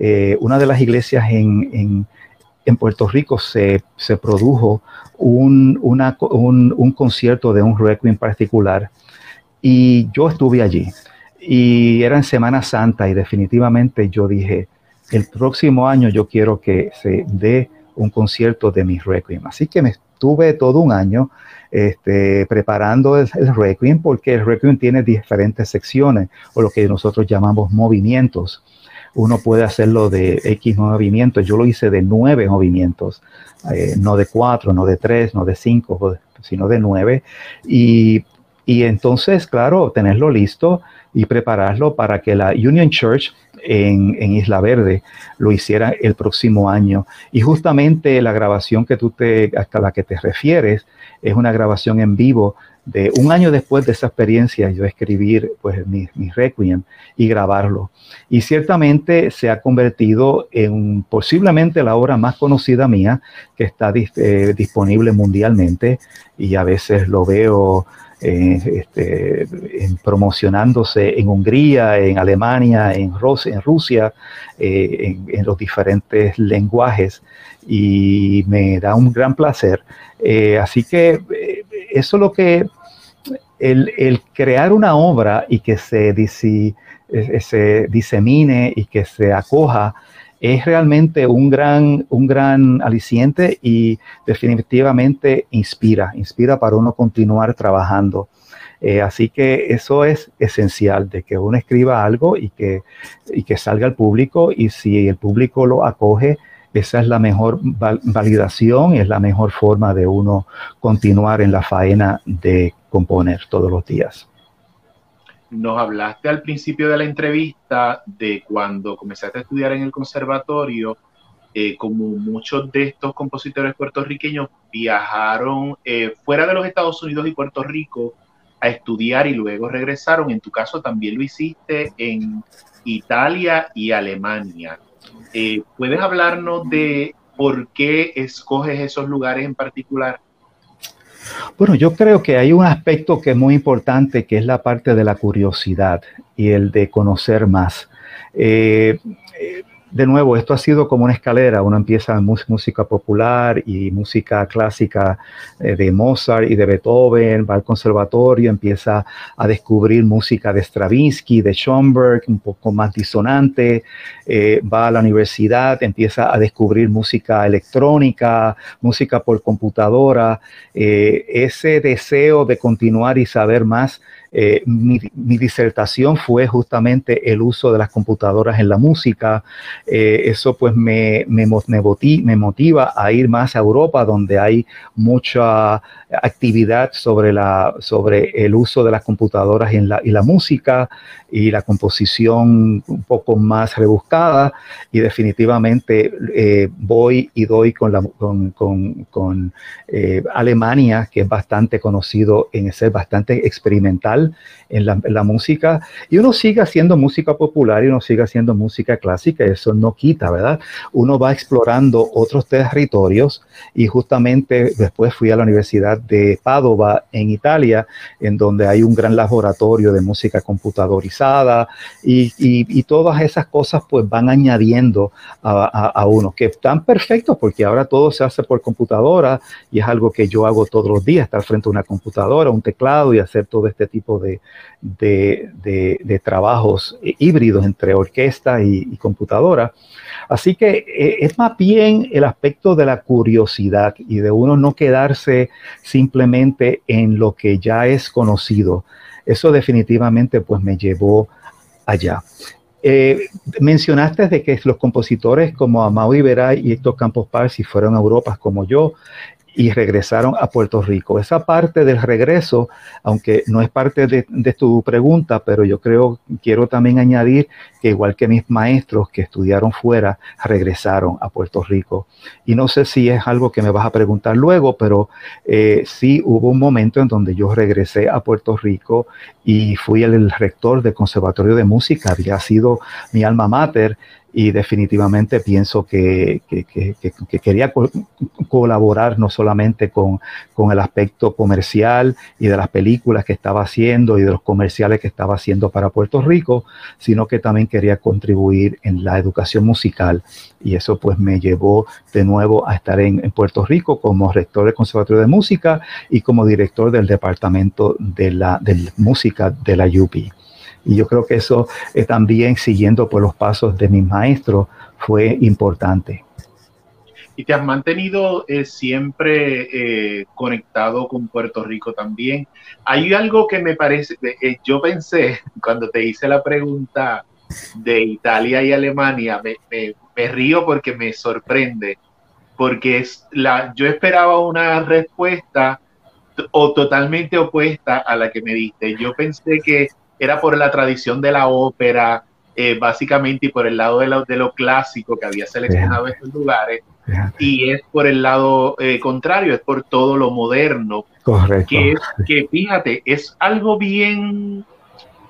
eh, una de las iglesias en, Puerto Rico se, produjo un, un, concierto de un requiem particular y yo estuve allí y era en Semana Santa y definitivamente yo dije, el próximo año yo quiero que se dé un concierto de mi requiem. Así que me estuve todo un año este, preparando el, el, requiem porque el requiem tiene diferentes secciones o lo que nosotros llamamos movimientos uno puede hacerlo de X movimientos. Yo lo hice de nueve movimientos, eh, no de cuatro, no de tres, no de cinco, sino de nueve. Y, entonces, claro, tenerlo listo y prepararlo para que la Union Church en, en, Isla Verde lo hiciera el próximo año. Y justamente la grabación que tú te, hasta la que te refieres, es una grabación en vivo de un año después de esa experiencia, yo escribir pues mi, mi, requiem y grabarlo. Y ciertamente se ha convertido en posiblemente la obra más conocida mía que está eh, disponible mundialmente y a veces lo veo eh, este, promocionándose en Hungría, en Alemania, en, en Rusia, eh, en, los diferentes lenguajes y me da un gran placer. así que eso es lo que el, crear una obra y que se, eh, se disemine y que se acoja es realmente un gran, un gran aliciente y definitivamente inspira, inspira para uno continuar trabajando. Eh, así que eso es esencial, de que uno escriba algo y que, y que salga al público y si el público lo acoge, esa es la mejor validación y es la mejor forma de uno continuar en la faena de componer todos los días. Nos hablaste al principio de la entrevista de cuando comenzaste a estudiar en el conservatorio, eh, como muchos de estos compositores puertorriqueños viajaron eh, fuera de los Estados Unidos y Puerto Rico a estudiar y luego regresaron. En tu caso también lo hiciste en Italia y Alemania. Eh, ¿Puedes hablarnos de por qué escoges esos lugares en particular? Bueno, yo creo que hay un aspecto que es muy importante, que es la parte de la curiosidad y el de conocer más. Eh, eh, de nuevo, esto ha sido como una escalera. Uno empieza música popular y música clásica eh, de Mozart y de Beethoven, va al conservatorio, empieza a descubrir música de Stravinsky, de Schoenberg, un poco más disonante, eh, va a la universidad, empieza a descubrir música electrónica, música por computadora. Eh, ese deseo de continuar y saber más eh, mi, disertación fue justamente el uso de las computadoras en la música. Eh, eso pues me, me, me, motiva a ir más a Europa, donde hay mucha actividad sobre, la, sobre el uso de las computadoras en la, y la música y la composición un poco más rebuscada. Y definitivamente eh, voy y doy con, la, con, con, Alemania, que es bastante conocido en ser bastante experimental en la, música y uno sigue haciendo música popular y uno sigue haciendo música clásica, eso no quita, ¿verdad? Uno va explorando otros territorios y justamente después fui a la Universidad de Padova en Italia, en donde hay un gran laboratorio de música computadorizada y, y, todas esas cosas pues van añadiendo a, a, uno, que están perfectos porque ahora todo se hace por computadora y es algo que yo hago todos los días, estar frente a una computadora, un teclado y hacer todo este tipo de, trabajos híbridos entre orquesta y, computadora. Así que eh, es más bien el aspecto de la curiosidad y de uno no quedarse simplemente en lo que ya es conocido. Eso definitivamente pues me llevó allá. Eh, mencionaste de que los compositores como Amau Iberay y Héctor Campos Parsi fueron a Europa como yo y regresaron a Puerto Rico. Esa parte del regreso, aunque no es parte de, tu pregunta, pero yo creo, quiero también añadir que igual que mis maestros que estudiaron fuera, regresaron a Puerto Rico. Y no sé si es algo que me vas a preguntar luego, pero eh, sí hubo un momento en donde yo regresé a Puerto Rico y fui el rector del Conservatorio de Música, había sido mi alma mater y definitivamente pienso que, quería colaborar no solamente con, el aspecto comercial y de las películas que estaba haciendo y de los comerciales que estaba haciendo para Puerto Rico, sino que también quería contribuir en la educación musical. Y eso pues me llevó de nuevo a estar en, Puerto Rico como rector del Conservatorio de Música y como director del Departamento de, la, Música de la UPI. Y yo creo que eso eh, también, siguiendo por los pasos de mis maestros, fue importante. Y te has mantenido eh, siempre eh, conectado con Puerto Rico también. Hay algo que me parece, yo pensé [LAUGHS] cuando te hice la pregunta de Italia y Alemania, me, me río porque me sorprende, porque es la, yo esperaba una respuesta o totalmente opuesta a la que me diste. Yo pensé que era por la tradición de la ópera, eh, básicamente, y por el lado de lo, de lo clásico que había seleccionado estos lugares, y es por el lado eh, contrario, es por todo lo moderno. Correcto. Que, que fíjate, es algo bien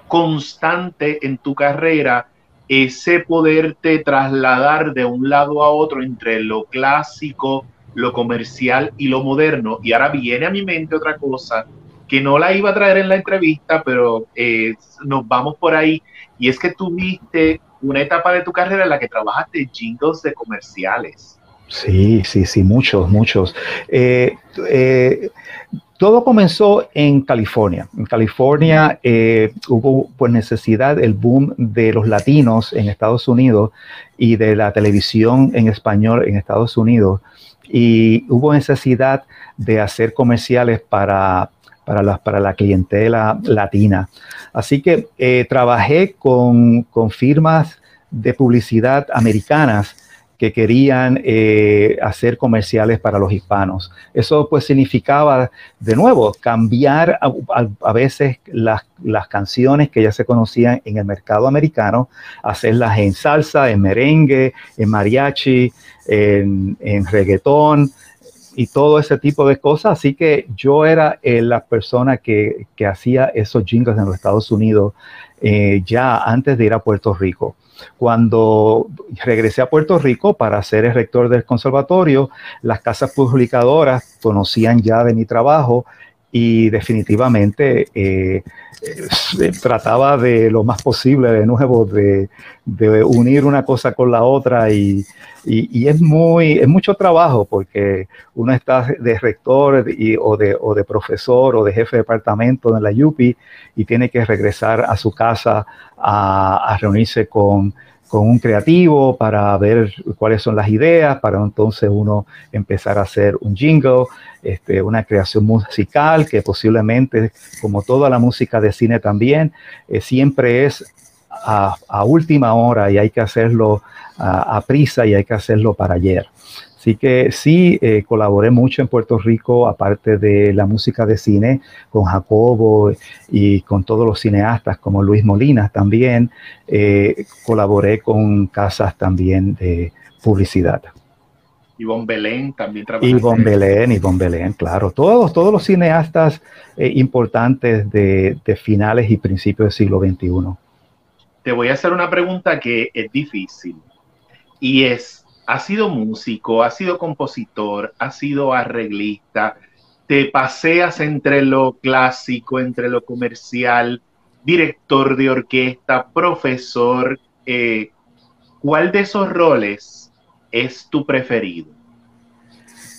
constante en tu carrera, ese poderte trasladar de un lado a otro entre lo clásico, lo comercial y lo moderno. Y ahora viene a mi mente otra cosa que no la iba a traer en la entrevista, pero eh, nos vamos por ahí. Y es que tuviste una etapa de tu carrera en la que trabajaste jingles de comerciales. Sí, sí, sí, muchos, muchos. Eh, eh, todo comenzó en California. En California hubo pues necesidad, el boom de los latinos en Estados Unidos y de la televisión en español en Estados Unidos. Y hubo necesidad de hacer comerciales para para la, para la clientela latina. Así que eh, trabajé con, firmas de publicidad americanas que querían eh, hacer comerciales para los hispanos. Eso pues significaba, de nuevo, cambiar a, veces las, canciones que ya se conocían en el mercado americano, hacerlas en salsa, en merengue, en mariachi, en, en reggaetón, y todo ese tipo de cosas. Así que yo era eh, la persona que, hacía esos jingles en los Estados Unidos eh, ya antes de ir a Puerto Rico. Cuando regresé a Puerto Rico para ser el rector del conservatorio, las casas publicadoras conocían ya de mi trabajo y definitivamente eh, trataba de lo más posible de nuevo de, unir una cosa con la otra y, es muy es mucho trabajo porque uno está de rector o, de, o de profesor o de jefe de departamento en la UPI y tiene que regresar a su casa a reunirse con con un creativo para ver cuáles son las ideas, para entonces uno empezar a hacer un jingle, este, una creación musical que posiblemente, como toda la música de cine también, eh, siempre es a, última hora y hay que hacerlo a prisa y hay que hacerlo para ayer. Así que sí, eh, colaboré mucho en Puerto Rico, aparte de la música de cine, con Jacobo y con todos los cineastas como Luis Molinas también. Eh, colaboré con casas también de publicidad. Ivonne Belén también trabajó. Ivonne Belén, Ivonne Belén, claro. Todos, todos los cineastas eh, importantes de, de finales y principios del siglo XXI. Te voy a hacer una pregunta que es difícil y es has sido músico, has sido compositor, has sido arreglista, te paseas entre lo clásico, entre lo comercial, director de orquesta, profesor. Eh, ¿Cuál de esos roles es tu preferido?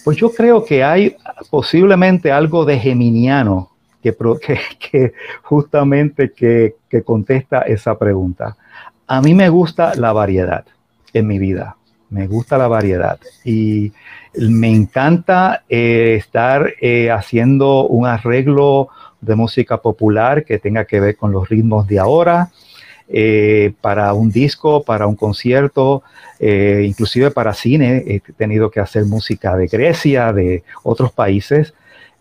Pues yo creo que hay posiblemente algo de geminiano que, [LAUGHS] justamente que contesta esa pregunta. A mí me gusta la variedad en mi vida me gusta la variedad y me encanta eh, estar eh, haciendo un arreglo de música popular que tenga que ver con los ritmos de ahora. eh, para un disco, para un concierto, inclusive para cine. He tenido que hacer música de Grecia, de otros países.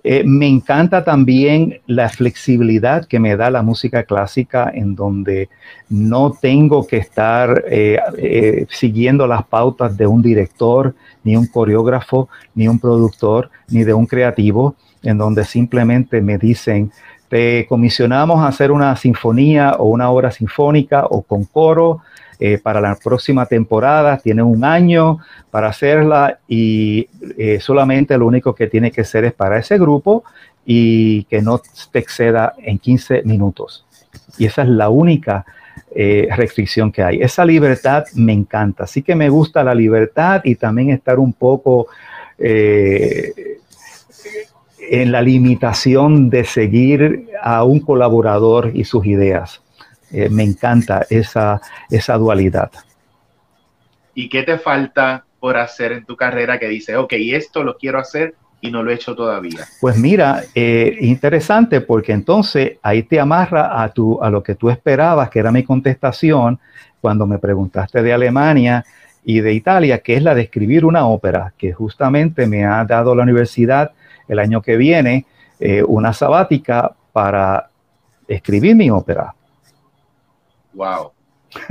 Eh, me encanta también la flexibilidad que me da la música clásica en donde no tengo que estar siguiendo las pautas de un director, ni un coreógrafo, ni un productor, ni de un creativo, en donde simplemente me dicen, te comisionamos a hacer una sinfonía o una obra sinfónica o con coro eh, para la próxima temporada. Tiene un año para hacerla y eh, solamente lo único que tiene que ser es para ese grupo y que no te exceda en 15 minutos. Y esa es la única eh, restricción que hay. Esa libertad me encanta. Así que me gusta la libertad y también estar un poco en la limitación de seguir a un colaborador y sus ideas. Eh, me encanta esa, esa dualidad. ¿Y qué te falta por hacer en tu carrera que dices, ok, esto lo quiero hacer y no lo he hecho todavía? Pues mira, eh, interesante porque entonces ahí te amarra a, tu, a lo que tú esperabas, que era mi contestación cuando me preguntaste de Alemania y de Italia, que es la de escribir una ópera, que justamente me ha dado la universidad el año que viene eh, una sabática para escribir mi ópera. Wow. [LAUGHS]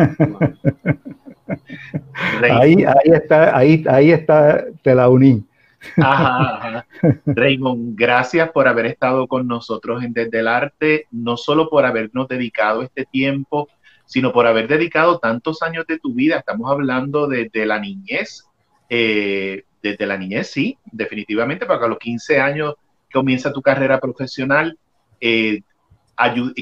ahí, ahí, está, ahí, ahí está, te la uní. Raymond, gracias por haber estado con nosotros en Desde el Arte, no solo por habernos dedicado este tiempo, sino por haber dedicado tantos años de tu vida. Estamos hablando desde la niñez, eh, desde la niñez, sí, definitivamente, porque a los 15 años comienza tu carrera profesional eh,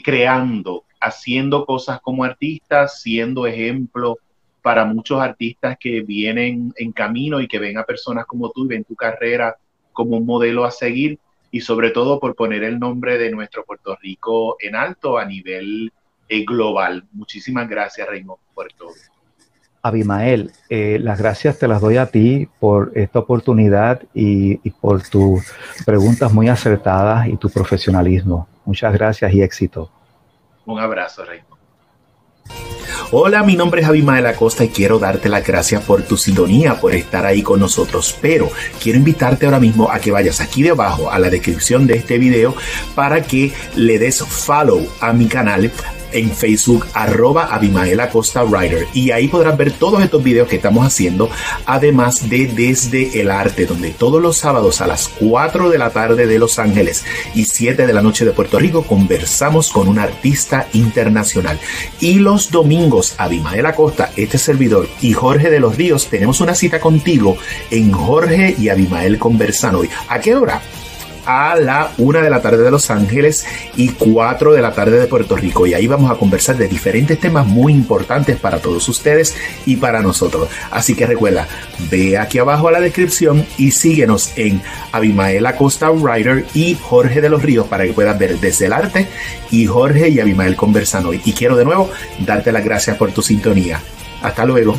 creando, haciendo cosas como artista, siendo ejemplo para muchos artistas que vienen en camino y que ven a personas como tú y ven tu carrera como un modelo a seguir y sobre todo por poner el nombre de nuestro Puerto Rico en alto a nivel eh, global. Muchísimas gracias, Raymond, por todo. Abimael, eh, las gracias te las doy a ti por esta oportunidad y, por tus preguntas muy acertadas y tu profesionalismo. Muchas gracias y éxito. Un abrazo, Raymond. Hola, mi nombre es Abimael Acosta y quiero darte las gracias por tu sintonía, por estar ahí con nosotros. Pero quiero invitarte ahora mismo a que vayas aquí debajo a la descripción de este video para que le des follow a mi canal en Facebook, arroba Abimael Acosta Writer. Y ahí podrás ver todos estos videos que estamos haciendo, además de Desde el Arte, donde todos los sábados a las 4 de la tarde de Los Ángeles y 7 de la noche de Puerto Rico conversamos con un artista internacional. Y los domingos, Abimael Acosta, este servidor y Jorge de los Ríos, tenemos una cita contigo en Jorge y Abimael Conversando. ¿A qué hora? A la una de la tarde de Los Ángeles y 4 de la tarde de Puerto Rico. Y ahí vamos a conversar de diferentes temas muy importantes para todos ustedes y para nosotros. Así que recuerda, ve aquí abajo a la descripción y síguenos en Abimael Acosta Writer y Jorge de los Ríos para que puedas ver desde el arte y Jorge y Abimael conversando. Y quiero de nuevo darte las gracias por tu sintonía. Hasta luego.